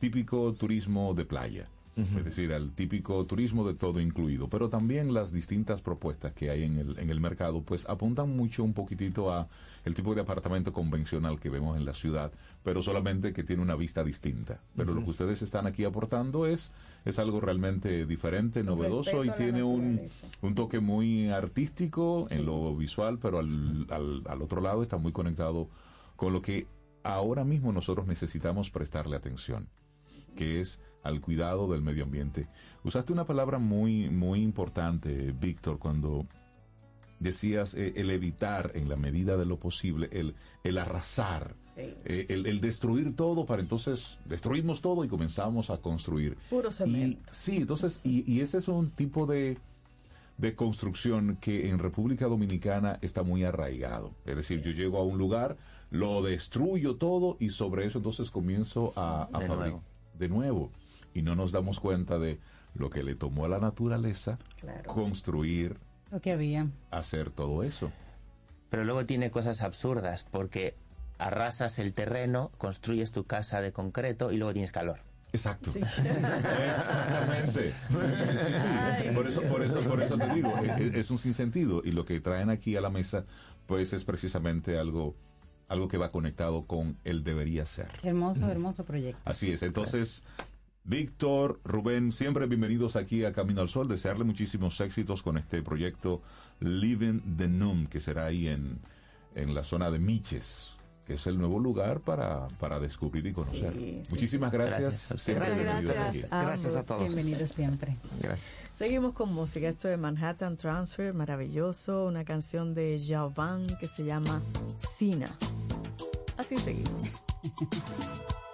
típico turismo de playa. Es decir, al típico turismo de todo incluido, pero también las distintas propuestas que hay en el, en el mercado, pues apuntan mucho un poquitito a el tipo de apartamento convencional que vemos en la ciudad, pero solamente que tiene una vista distinta. Pero lo que ustedes están aquí aportando es, es algo realmente diferente, novedoso y tiene un, un toque muy artístico en lo visual, pero al, al, al otro lado está muy conectado con lo que ahora mismo nosotros necesitamos prestarle atención, que es al cuidado del medio ambiente. Usaste una palabra muy, muy importante, Víctor, cuando decías eh, el evitar en la medida de lo posible, el, el arrasar, eh, el, el destruir todo para entonces destruimos todo y comenzamos a construir. Puro Y, cemento. sí, entonces, y, y ese es un tipo de, de construcción que en República Dominicana está muy arraigado. Es decir, yo llego a un lugar, lo destruyo todo y sobre eso entonces comienzo a, a De fabri- nuevo. De nuevo. Y no nos damos cuenta de lo que le tomó a la naturaleza construir, Lo que había. hacer todo eso. Pero luego tiene cosas absurdas porque arrasas el terreno, construyes tu casa de concreto y luego tienes calor. Exacto. Exactamente. Sí, (laughs) sí, sí. Por eso, por eso, por eso te digo, es, es un sinsentido. Y lo que traen aquí a la mesa, pues es precisamente algo, algo que va conectado con el debería ser. Hermoso, hermoso proyecto. Así es. Entonces, Víctor, Rubén, siempre bienvenidos aquí a Camino al Sol. Desearle muchísimos éxitos con este proyecto Living the Num, que será ahí en, en la zona de Miches que es el nuevo lugar para, para descubrir y conocer. Muchísimas gracias. Gracias. Bienvenidos a todos. Bienvenido siempre. Gracias. Seguimos con música. Esto de Manhattan Transfer, maravilloso. Una canción de Xiao Van que se llama Sina. Así seguimos. (laughs)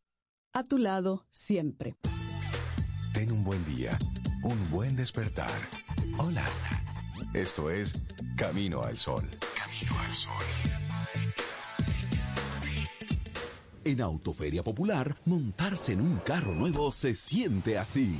A tu lado siempre. Ten un buen día, un buen despertar. Hola. Esto es Camino al Sol. Camino al Sol. En Autoferia Popular, montarse en un carro nuevo se siente así.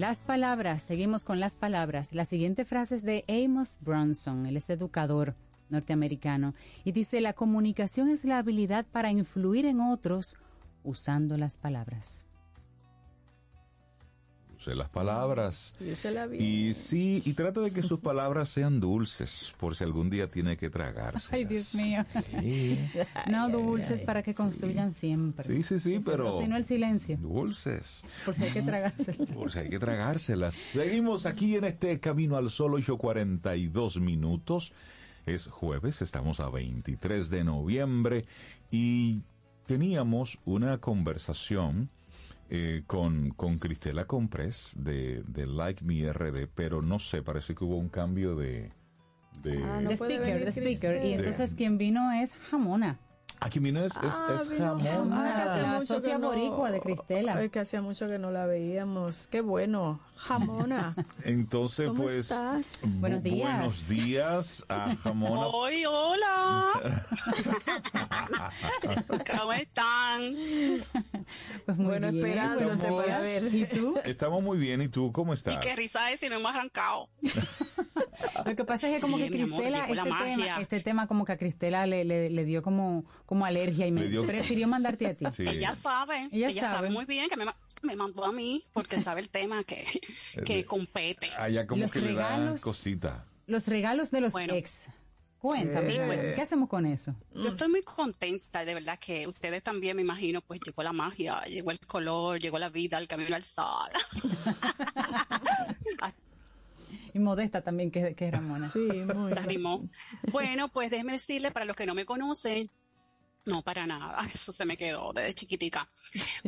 Las palabras, seguimos con las palabras. La siguiente frase es de Amos Bronson, él es educador norteamericano, y dice, la comunicación es la habilidad para influir en otros usando las palabras. Use las palabras. Y úsela bien. Y sí, y trata de que sus palabras sean dulces, por si algún día tiene que tragarse. Ay, Dios mío. (laughs) No dulces para que construyan siempre. Sí, sí, sí, pero Si no el silencio, dulces. por si hay que tragarse. Por si hay que tragárselas. Seguimos aquí en este Camino al Sol, 8 42 minutos. Es jueves, estamos a 23 de noviembre y teníamos una conversación eh, con, con Cristela Comprés de, de Like Me RD, pero no sé, parece que hubo un cambio de... de Ah, no speaker, the speaker. Y entonces quien vino es Jamona. Aquí vino es, es, Ah, es vino jamón. Hace La mucho socia que no- boricua de Cristela. Ay, que hacía mucho que no la veíamos. Qué bueno. Jamona. (laughs) Entonces, ¿Cómo pues, estás? bu- Buenos días. buenos días a Jamona. Hoy, hola. (laughs) ¿Cómo están? Pues muy Bueno, bien. esperándote para ver. ¿Y tú? Estamos muy bien, ¿y tú cómo estás? Y qué risa es si no hemos arrancado. Lo que pasa es que como Bien, que amor, Cristela, la este, tema, este tema como que a Cristela le, le, le dio como, como alergia y me Le dio- prefirió mandarte a ti. Sí. Ella sabe, Ella ella, sabe. sabe. muy bien que me, me mandó a mí porque sabe el tema que, (laughs) que compete. Allá como Los que le da regalos- cosita. Los regalos de los Bueno. ex. Cuéntame, Eh. bueno, ¿qué hacemos con eso? Yo estoy muy contenta, de verdad que ustedes también, me imagino, pues llegó la magia, llegó el color, llegó la vida, el camino al sol. (laughs) Y modesta también que, que es Ramona. Sí, muy. La rimó. Bueno, pues déjeme decirle, para los que no me conocen, no, para nada, (laughs) eso se me quedó desde chiquitica.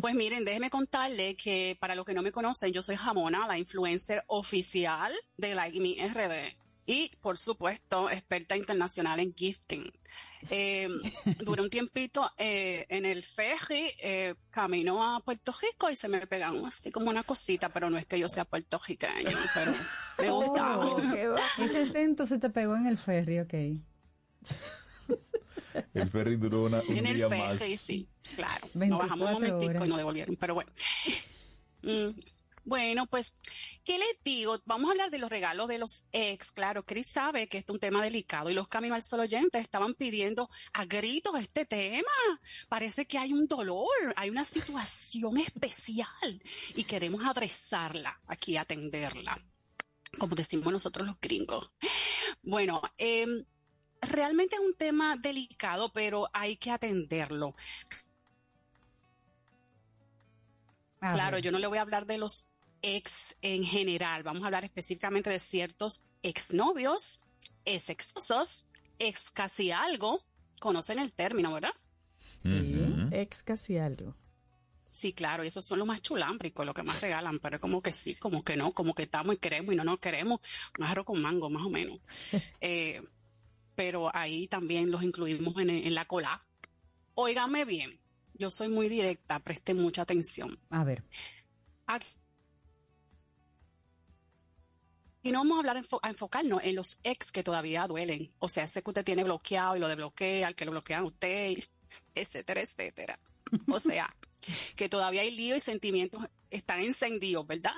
Pues miren, déjeme contarle que para los que no me conocen, yo soy Jamona, la influencer oficial de Like Me RD. Y, por supuesto, experta internacional en gifting. Eh, duré un tiempito eh, en el ferry, eh, camino a Puerto Rico y se me pegan así como una cosita, pero no es que yo sea puertorriqueño, pero me gusta. Oh, qué va. Ese acento se te pegó en el ferry, ok. (laughs) El ferry duró una, un En el ferry, más. sí, claro. 24 Nos bajamos un momentico horas. y nos devolvieron, pero bueno. (laughs) Mm, bueno, pues, ¿qué les digo? Vamos a hablar de los regalos de los ex. Claro, Chris sabe que este es un tema delicado y los Caminos al Sol oyentes estaban pidiendo a gritos este tema. Parece que hay un dolor, hay una situación especial y queremos adresarla aquí, atenderla, como decimos nosotros los gringos. Bueno, em, realmente es un tema delicado, pero hay que atenderlo. A Claro, ver. yo no le voy a hablar de los ex en general, vamos a hablar específicamente de ciertos exnovios, ex exosos, ex casi algo, conocen el término, ¿verdad? Sí, ex casi algo. Sí, claro, y esos son los más chulámbricos, lo que más regalan, pero como que sí, como que no, como que estamos y queremos y no nos queremos, un arroz con mango, más o menos. (laughs) Eh, pero ahí también los incluimos en, en la cola. Óigame bien, yo soy muy directa, preste mucha atención. A ver. Aquí y no vamos a hablar a enfocarnos en los ex que todavía duelen. O sea, ese que usted tiene bloqueado y lo desbloquea, al que lo bloquean a usted, (laughs) etcétera, etcétera. O sea, que todavía hay lío y sentimientos están encendidos, ¿verdad?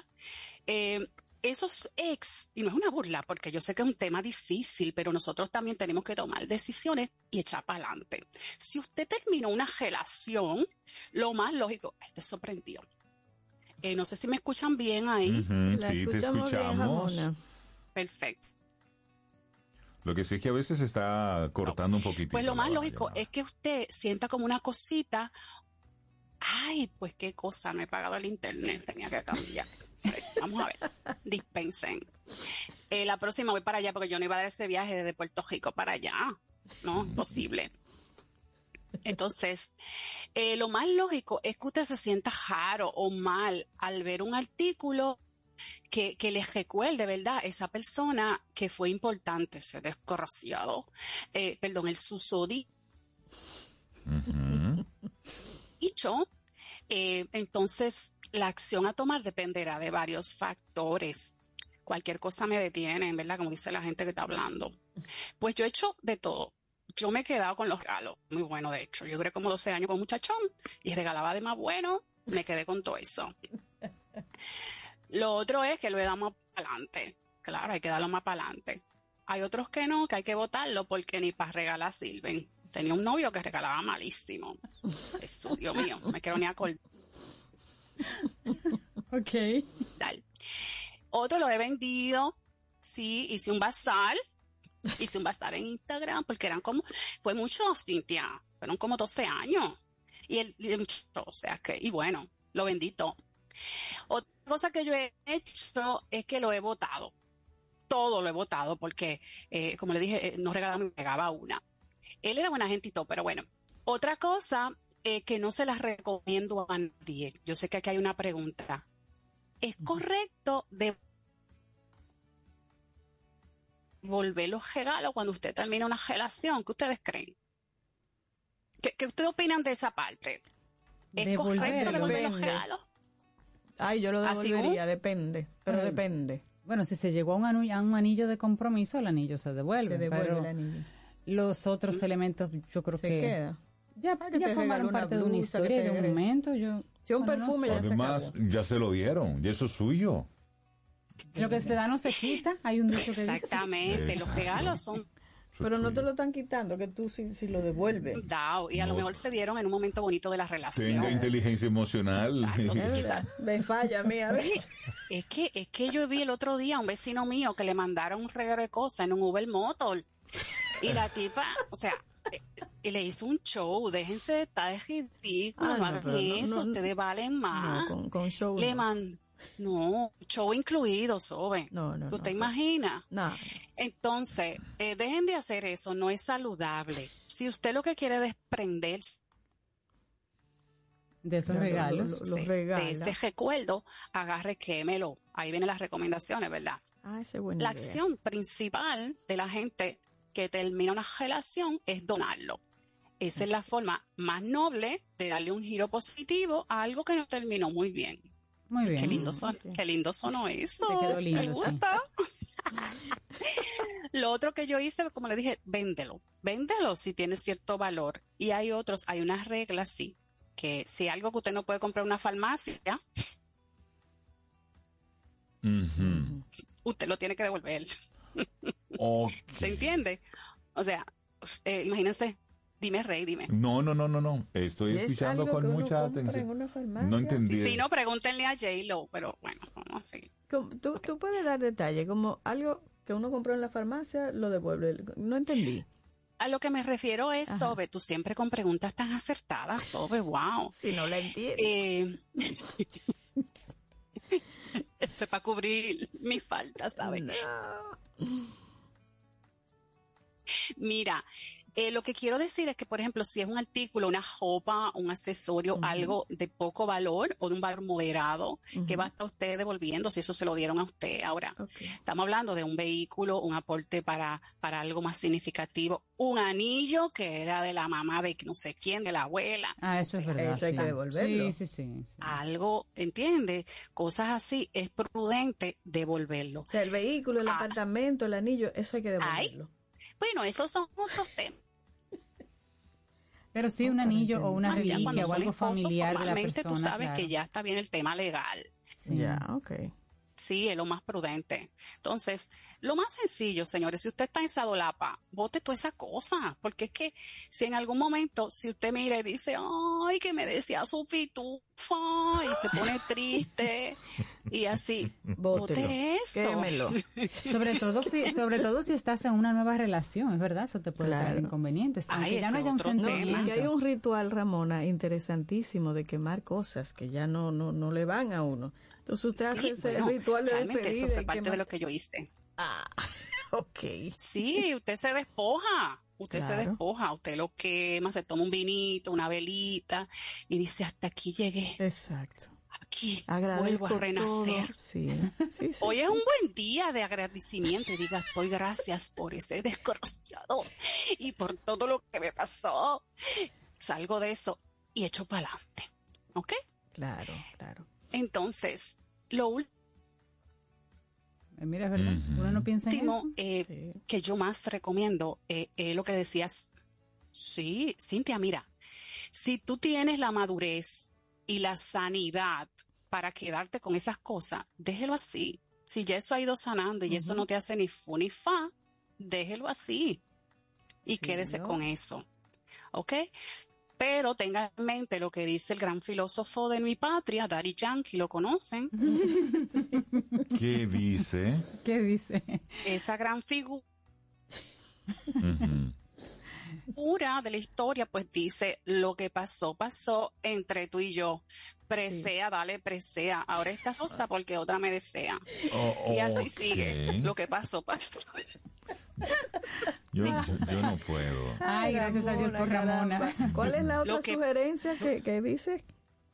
Eh, esos ex, y no es una burla, porque yo sé que es un tema difícil, pero nosotros también tenemos que tomar decisiones y echar para adelante. Si usted terminó una relación, lo más lógico, este sorprendió. Eh, no sé si me escuchan bien ahí. Ujú, sí, te escuchamos. Perfecto. Lo que sí es que a veces se está cortando un poquitito. Pues lo más la lógico es que usted sienta como una cosita. Ay, pues qué cosa, no he pagado el internet, tenía que cambiar. Pues, Vamos a ver, dispensen. Eh, la próxima voy para allá porque yo no iba a dar ese viaje desde Puerto Rico para allá. No, imposible. Entonces, eh, lo más lógico es que usted se sienta raro o mal al ver un artículo que, que les recuerde, ¿verdad? Esa persona que fue importante, ese descorrociado, eh, perdón, el susodi dicho, eh, entonces la acción a tomar dependerá de varios factores. Cualquier cosa me detiene, ¿verdad? Como dice la gente que está hablando. Pues yo he hecho de todo. Yo me he quedado con los regalos, muy bueno de hecho. Yo duré como 12 años con un muchachón y regalaba de más bueno, me quedé con todo eso. Lo otro es que lo más para adelante. Claro, hay que darlo más para adelante. Hay otros que no, que hay que votarlo porque ni para regalar sirven. Tenía un novio que regalaba malísimo. Eso, Dios mío, me quiero ni acordar. (laughs) Ok. Tal. Otro lo he vendido. Sí, hice un bazar. Hice un bazar en Instagram porque eran como, fue mucho, Cintia. Fueron como 12 años. Y el, y el o sea que, y bueno, lo vendí todo. Otra cosa que yo he hecho es que lo he votado. Todo lo he votado porque, eh, como le dije, eh, no regalaba, me pegaba una. Él era buena gente y todo, pero bueno. Otra cosa eh, que no se las recomiendo a nadie. Yo sé que aquí hay una pregunta. ¿Es correcto de volver los regalos cuando usted termina una relación? ¿Qué ustedes creen? ¿Qué, qué ustedes opinan de esa parte? ¿Es correcto devolver los regalos? Ay, yo lo ¿Así devolvería, depende, pero Bueno, depende. Bueno, si se llegó a un, anu- a un anillo de compromiso, el anillo se devuelve. Se devuelve pero el anillo. Los otros elementos, yo creo Se que queda. Ya, Ah, que ya te formaron parte de una historia, de un momento. Yo, Si un bueno, no perfume sé. ya se Además, ya se lo dieron y eso es suyo. Lo que se da no se quita. Hay un dicho que dice. Exactamente, los regalos son Pero no te lo están quitando, que tú si, si lo devuelves. dados y a lo mejor se dieron en un momento bonito de la relación. Tenga inteligencia emocional. Quizás- Me falla a mí a veces. es que, es que yo vi el otro día a un vecino mío que le mandaron un regalo de cosas en un Uber Motor. Y la tipa, o sea, y le hizo un show. Déjense de estar de ridículo. No no, hagan pero no, eso. no, ustedes valen más. No, con, con show. le no. man- no, show incluido, Sobe. No, no, ¿Usted no, imagina? No. Entonces, eh, dejen de hacer eso, no es saludable. Si usted lo que quiere es desprenderse De esos regalos. lo- lo de regala. ese recuerdo, agarre, quémelo. Ahí vienen las recomendaciones, ¿verdad? Ah, esa es buena La idea. acción principal de la gente que termina una relación es donarlo. Esa es la forma más noble de darle un giro positivo a algo que no terminó muy bien. Muy bien. Qué lindo son, qué lindo sonó eso. Te quedó lindo, Me sí. gusta. (laughs) Lo otro que yo hice, como le dije, véndelo. Véndelo si tiene cierto valor. Y hay otros, hay unas reglas, sí, que si algo que usted no puede comprar en una farmacia, usted lo tiene que devolver. ¿Se entiende? O sea, eh, imagínense, dime rey, dime. No, no, no, no, no. Estoy ¿Y es escuchando algo con que uno mucha en atención. una farmacia? No entendí. Si no, pregúntenle a J-Lo, pero bueno, vamos a seguir. Tú, tú puedes dar detalle, como algo que uno compró en la farmacia, lo devuelve. No entendí. A lo que me refiero es, Sobe, tú siempre con preguntas tan acertadas, Sobe, wow. Si no la entiendo. Eh, (laughs) (laughs) esto es para cubrir mis faltas, ¿sabes? Mira, Eh, lo que quiero decir es que, por ejemplo, si es un artículo, una ropa, un accesorio, algo de poco valor o de un valor moderado, que va a estar usted devolviendo si eso se lo dieron a usted. Ahora, estamos hablando de un vehículo, un aporte para, para algo más significativo, un anillo que era de la mamá de no sé quién, de la abuela. Ah, eso es verdad. Eso hay que devolverlo. Sí, sí, sí, sí. Algo, ¿entiende? Cosas así, es prudente devolverlo. O sea, el vehículo, el Ah. apartamento, el anillo, eso hay que devolverlo. Bueno, esos son otros temas. Pero sí, un anillo o una Ah, reliquia o algo familiar de la persona. tú sabes claro. que ya está bien el tema legal. Sí. Ya, ok. Sí, es lo más prudente. Entonces, lo más sencillo, señores, si usted está en Sadolapa, bote toda esa cosa, porque es que si en algún momento, si usted mira y dice, ay, que me decía su pitufa, y se pone (laughs) triste, y así, bote esto. quémelo. (laughs) Sobre todo si, sobre todo si estás en una nueva relación, es verdad, eso te puede Claro. traer inconvenientes. Ay, ya no haya un. No, sentimiento. que hay un ritual, Ramona, interesantísimo de quemar cosas que ya no, no, no le van a uno. Entonces usted hace ese bueno, ritual de realmente despedida. eso fue parte de lo que yo hice. Ah, (laughs) ok. Sí, usted se despoja, usted se despoja, usted lo quema, se toma un vinito, una velita y dice, hasta aquí llegué, Exacto. aquí Agradezco vuelvo a renacer. todo. Sí, sí, sí. Hoy es un buen día de agradecimiento y diga, estoy gracias por ese desgraciado y por todo lo que me pasó. Salgo de eso y echo para adelante. ¿Ok? Claro, claro. Entonces, lo Eh, Mira, es verdad, uno no piensa en último eso. eh, que yo más recomiendo eh, es lo que decías. Sí, Cintia, mira, si tú tienes la madurez y la sanidad para quedarte con esas cosas, déjelo así. Si ya eso ha ido sanando y eso no te hace ni fu ni fa, déjelo así y quédese con eso. ¿Ok? Pero tenga en mente lo que dice el gran filósofo de mi patria, Daddy Yankee, lo conocen. (laughs) ¿Qué dice? ¿Qué dice? Esa gran figura. Pura de la historia, pues dice, lo que pasó, pasó entre tú y yo. Presea, dale, presea. Ahora estás sosta porque otra me desea. Oh, y así sigue. Lo que pasó, pasó. Yo, yo, yo no puedo. Ay, gracias a Dios por Ramona. ¿Cuál es la otra Lo que- sugerencia que, que dice?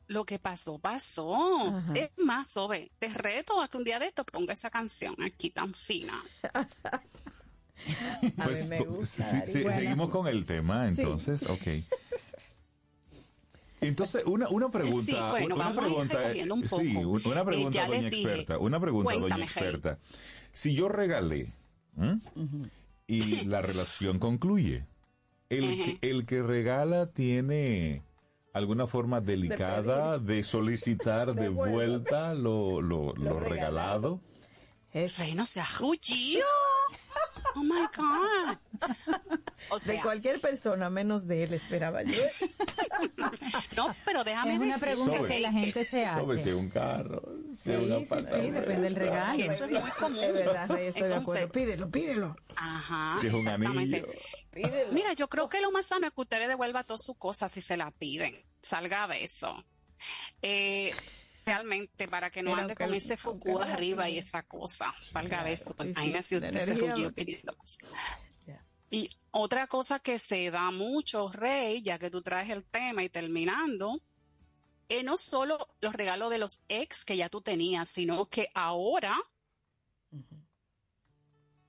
Lo que pasó, pasó. Ajá. Es más, Sobe, te reto a que un día de esto ponga esa canción aquí tan fina. (laughs) A Pues, mí me po- gusta. sí, sí, Ari. seguimos con el tema, Sí. entonces, ok. (laughs) Entonces, una, una pregunta. Sí, bueno, una vamos a ir pregunta, un Sí, poco. una pregunta, Eh, ya doña experta. Una pregunta, doña Cuéntame, experta. Si yo regalé ¿m? y la (laughs) relación concluye, el, que, el que regala tiene alguna forma delicada de, solicitar de vuelta lo, lo, lo regalado. Rey, no seas rullido. Oh my God. O De cualquier persona, menos de él, esperaba yo. (laughs) no, pero déjame Es una pregunta Sobre. que la gente se Sobre si hace. es un carro, si Sí, es un sí, sí, depende del regalo. que eso es muy común. Es verdad, estoy de acuerdo. Pídelo, pídelo. Ajá, Si es un exactamente. anillo. Pídelo. Mira, yo creo que lo más sano es que usted le devuelva todas sus cosas si se la piden. Salga de eso. Eh, realmente, para que no Pero ande con el- ese la- arriba y esa cosa. Salga de eso. sí, sí, Imagínese la usted se energía- rullió pidiendo cosas. Y otra cosa que se da mucho, Rey, ya que tú traes el tema y terminando, es no solo los regalos de los ex que ya tú tenías, sino que ahora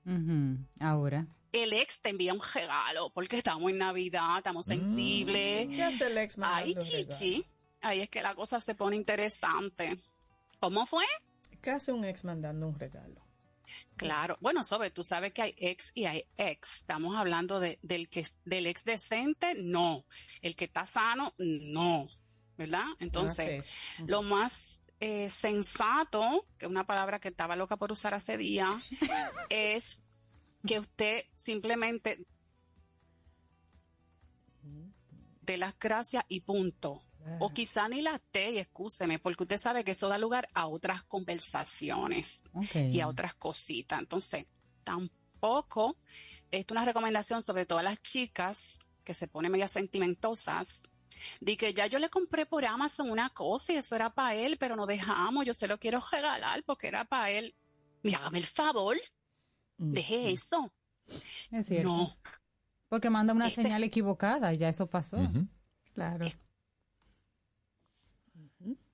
Ujú, Ahora. el ex te envía un regalo, porque estamos en Navidad, estamos sensibles. ¿Qué hace el ex Ay, chichi, ahí es que la cosa se pone interesante. ¿Cómo fue? ¿Qué hace un ex mandando un regalo? Claro, bueno, sobre, tú sabes que hay ex y hay ex. Estamos hablando de, del que del ex decente, no. El que está sano, no. ¿Verdad? Entonces, lo más eh, sensato, que es una palabra que estaba loca por usar hace día, (laughs) es que usted simplemente de las gracias y punto. O quizá ni las te y excúseme, porque usted sabe que eso da lugar a otras conversaciones y a otras cositas. Entonces, tampoco, esto es una recomendación sobre todo a las chicas que se ponen medio sentimentosas, de que ya yo le compré por Amazon una cosa y eso era para él, pero no dejamos, yo se lo quiero regalar porque era para él. Mira, hágame el favor, Mm, deje eso. Es cierto. No, Porque manda una Este- señal equivocada, ya eso pasó. Claro.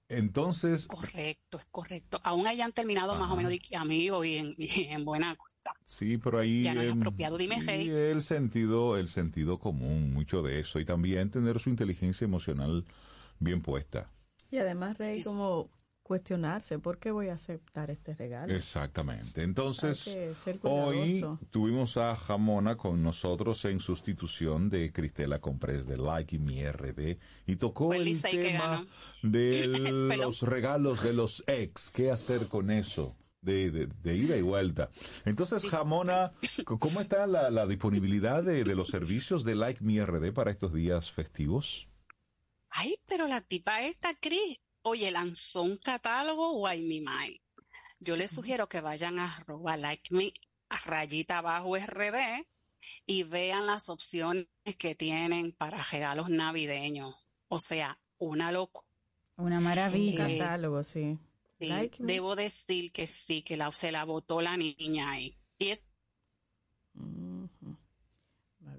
Entonces, Correcto, es correcto. Aún hayan terminado más o menos de amigo y en, y en buena cosa. sí, pero ahí Ya no es em, apropiado, dime, sí, Rey. el sentido, el sentido común, mucho de eso y también tener su inteligencia emocional bien puesta. Y además, Rey, como cuestionarse, ¿por qué voy a aceptar este regalo? Exactamente. Entonces, hoy tuvimos a Jamona con nosotros en sustitución de Cristela Comprés de Like Mi RD y tocó el tema de (laughs) los regalos de los ex. ¿Qué hacer con eso? De, de- de ida y vuelta. Entonces, Jamona, (laughs) ¿cómo está la, la disponibilidad de, de los servicios de Like Mi RD para estos días festivos? Ay, pero la tipa esta, Cris, oye, lanzó un catálogo, guay, mi mai. Yo les sugiero que vayan a arroba like me, a rayita abajo RD y vean las opciones que tienen para regalos navideños. O sea, una locura. Una Un maravilla. Eh, catálogo, sí. Sí, Like me. debo decir que sí, que la, se la botó la niña ahí. Y es-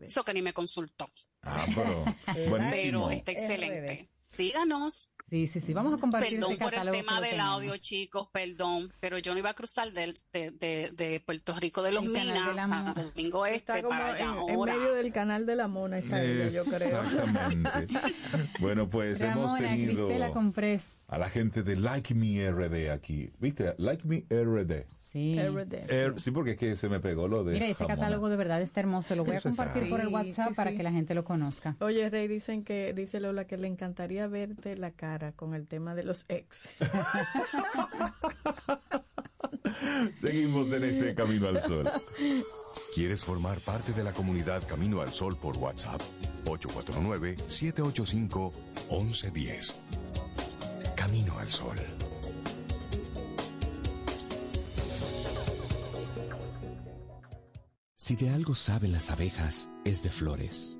eso que ni me consultó. Ah, pero (laughs) Pero buenísimo. está excelente. Díganos. Sí, sí, sí. Vamos a compartir Perdón ese por el tema del tenemos. audio, chicos, perdón, pero yo no iba a cruzar del- de, de- de Puerto Rico de los El de Minas, la Santo Domingo Está Este, como para allá en, en ahora. medio del canal de la mona está ella, yo creo. Exactamente. (laughs) bueno, pues hemos Ramona, tenido Cristela Comprés. a la gente de Like Me RD aquí. ¿Viste? Like Me RD. Sí. Er- sí, porque es que se me pegó lo de Mira, ese Jamona. catálogo de verdad está hermoso. Lo voy a está. compartir por el Sí, WhatsApp sí, para sí. que la gente lo conozca. Oye, Rey, dicen que, dice Lola, que le encantaría verte la cara con el tema de los ex. Seguimos en este (laughs) Camino al Sol. ¿Quieres formar parte de la comunidad Camino al Sol por WhatsApp? 849-785-1110. Camino al Sol. Si de algo saben las abejas, es de flores.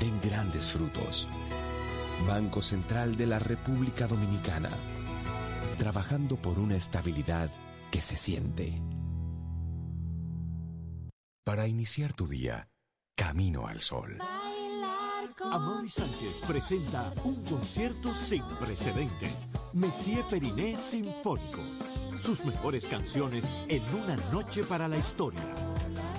den grandes frutos. Banco Central de la República Dominicana. Trabajando por una estabilidad que se siente. Para iniciar tu día, Camino al Sol. Amaury Sánchez presenta un concierto sin precedentes. Messier Periné Sinfónico. Sus mejores canciones en una noche para la historia.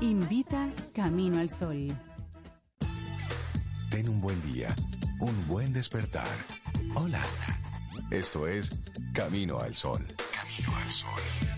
Invita Camino al Sol. Ten un buen día, un buen despertar. Hola. Esto es Camino al Sol. Camino al Sol.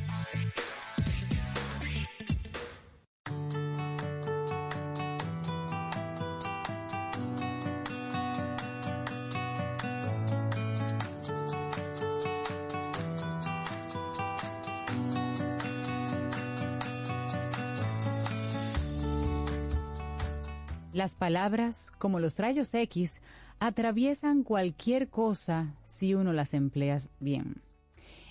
Las palabras, como los rayos X, atraviesan cualquier cosa si uno las emplea bien.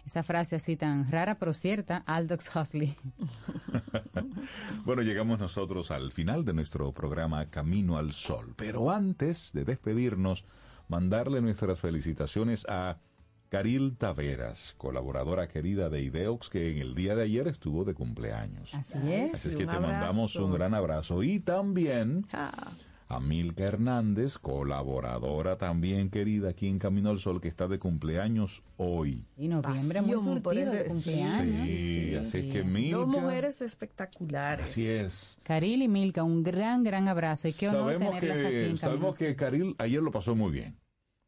Esa frase así tan rara pero cierta, Aldous Huxley. (laughs) Bueno, llegamos nosotros al final de nuestro programa Camino al Sol. Pero antes de despedirnos, mandarle nuestras felicitaciones a Caril Taveras, colaboradora querida de Ideox, que en el día de ayer estuvo de cumpleaños. Así es. Así es que te mandamos un gran abrazo. Y también Ah, a Milka Hernández, colaboradora también querida aquí en Camino al Sol, que está de cumpleaños hoy. Y noviembre muy Pasión por surtido el- de cumpleaños. Sí, así es que Dos Milka, mujeres espectaculares. así es. Caril y Milka, un gran, gran abrazo. Y qué honor Sabemos tenerlas aquí en que, sabemos Camino que Karil ayer lo pasó muy bien.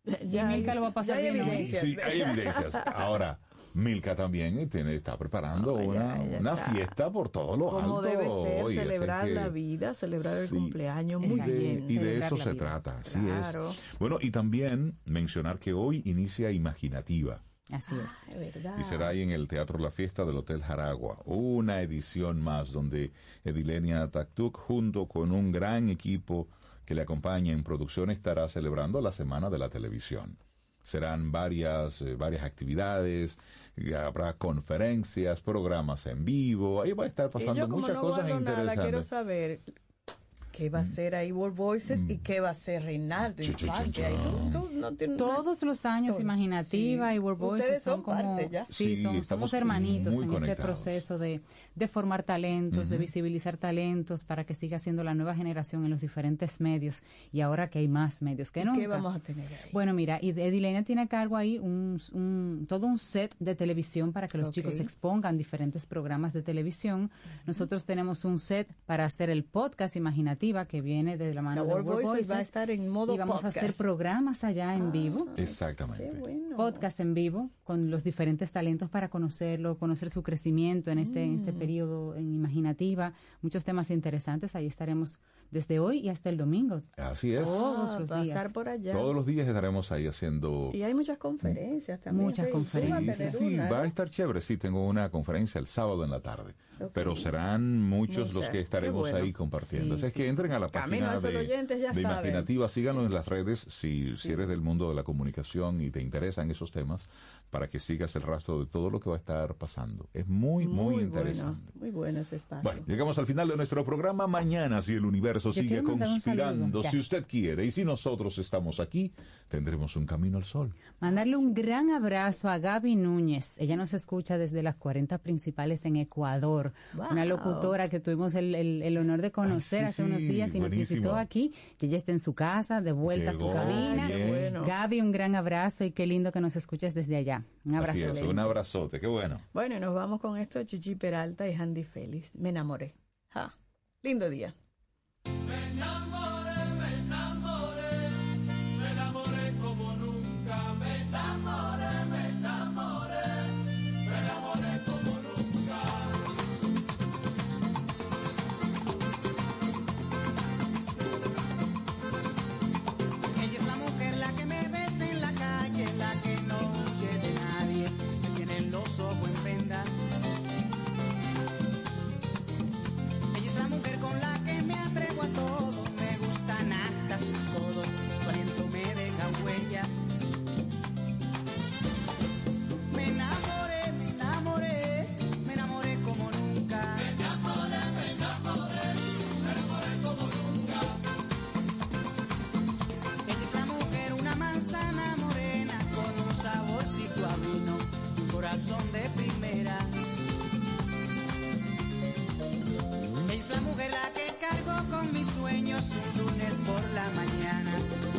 Y Milka lo va a pasar ya hay bien evidencias. Sí, hay evidencias. Ahora, Milka también tiene, está preparando una, una fiesta por todo lo alto. Como debe ser, celebrar que- la vida, celebrar el Sí. cumpleaños, muy y de, bien. y de eso se vida. trata, así Claro. es. Bueno, y también mencionar que hoy inicia Imaginativa. Así es. Es verdad. Y será ahí en el Teatro La Fiesta del Hotel Jaragua. Una edición más donde Edilenia Taktuk, junto con un gran equipo que le acompaña en producción, estará celebrando la Semana de la Televisión. Serán varias, eh, varias actividades, y habrá conferencias, programas en vivo. Ahí va a estar Y pasando yo como muchas no cosas guardo nada, quiero interesantes. saber qué va a ser ahí World Voices y qué va a ser Reinaldo Infante. Ahí tú- tú no Todos los años Todo. Imaginativa Sí. y World Voices Ustedes son, son como parte ya. sí, Sí, son- somos hermanitos en este conectados. proceso de, de formar talentos, de Ujú. visibilizar talentos para que siga siendo la nueva generación en los diferentes medios y ahora que hay más medios que ¿Y nunca. ¿Qué vamos a tener ahí? Bueno, mira, y Edilenia tiene a cargo ahí un, un- todo un set de televisión para que los Ok. chicos expongan diferentes programas de televisión. Nosotros tenemos un set para hacer el podcast Imaginativa que viene de la mano La de World World Voices va a Voices. estar en modo y vamos a hacer podcast. Ah, programas allá en vivo Exactamente. Podcast en vivo con los diferentes talentos para conocerlo, conocer su crecimiento en este, en Mm. este periodo en imaginativa, muchos temas interesantes, ahí estaremos desde hoy y hasta el domingo. Así es. Todos Ah, los pasar días. por allá. Todos los días estaremos ahí haciendo... Y hay muchas conferencias también. Muchas Rey. Conferencias. Sí, una, va a ¿eh? estar chévere. Sí, tengo una conferencia el sábado en la tarde. Pero serán muchos los que estaremos bueno. ahí compartiendo. Sí, Así es sí, que entren a la página de, oyentes ya de saben. Imaginativa. Síganos en las redes si, si eres del mundo de la comunicación y te interesan esos temas para que sigas el rastro de todo lo que va a estar pasando. Es muy, muy, bueno, interesante. muy bueno ese espacio. Bueno, llegamos al final de nuestro programa. Mañana, si el universo Yo sigue conspirando, si usted quiere, y si nosotros estamos aquí, tendremos un camino al sol. Mandarle un gran abrazo a Gaby Núñez. Ella nos escucha desde las 40 principales en Ecuador. Una Wow. locutora que tuvimos el, el- el honor de conocer sí, hace unos días y nos visitó aquí. Que ella está en su casa, de vuelta a Llegó, su cabina. bueno. Gaby, un gran abrazo y qué lindo que nos escuches desde allá. Un abrazo. Así es, un abrazote, qué bueno. Bueno, y nos vamos con esto Chichi Peralta y Handy Félix. Me enamoré. Ja. Lindo día. Me enamoré, corazón de primera. Ella es la mujer la que cargo con mis sueños un lunes por la mañana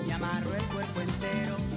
y amarro el cuerpo entero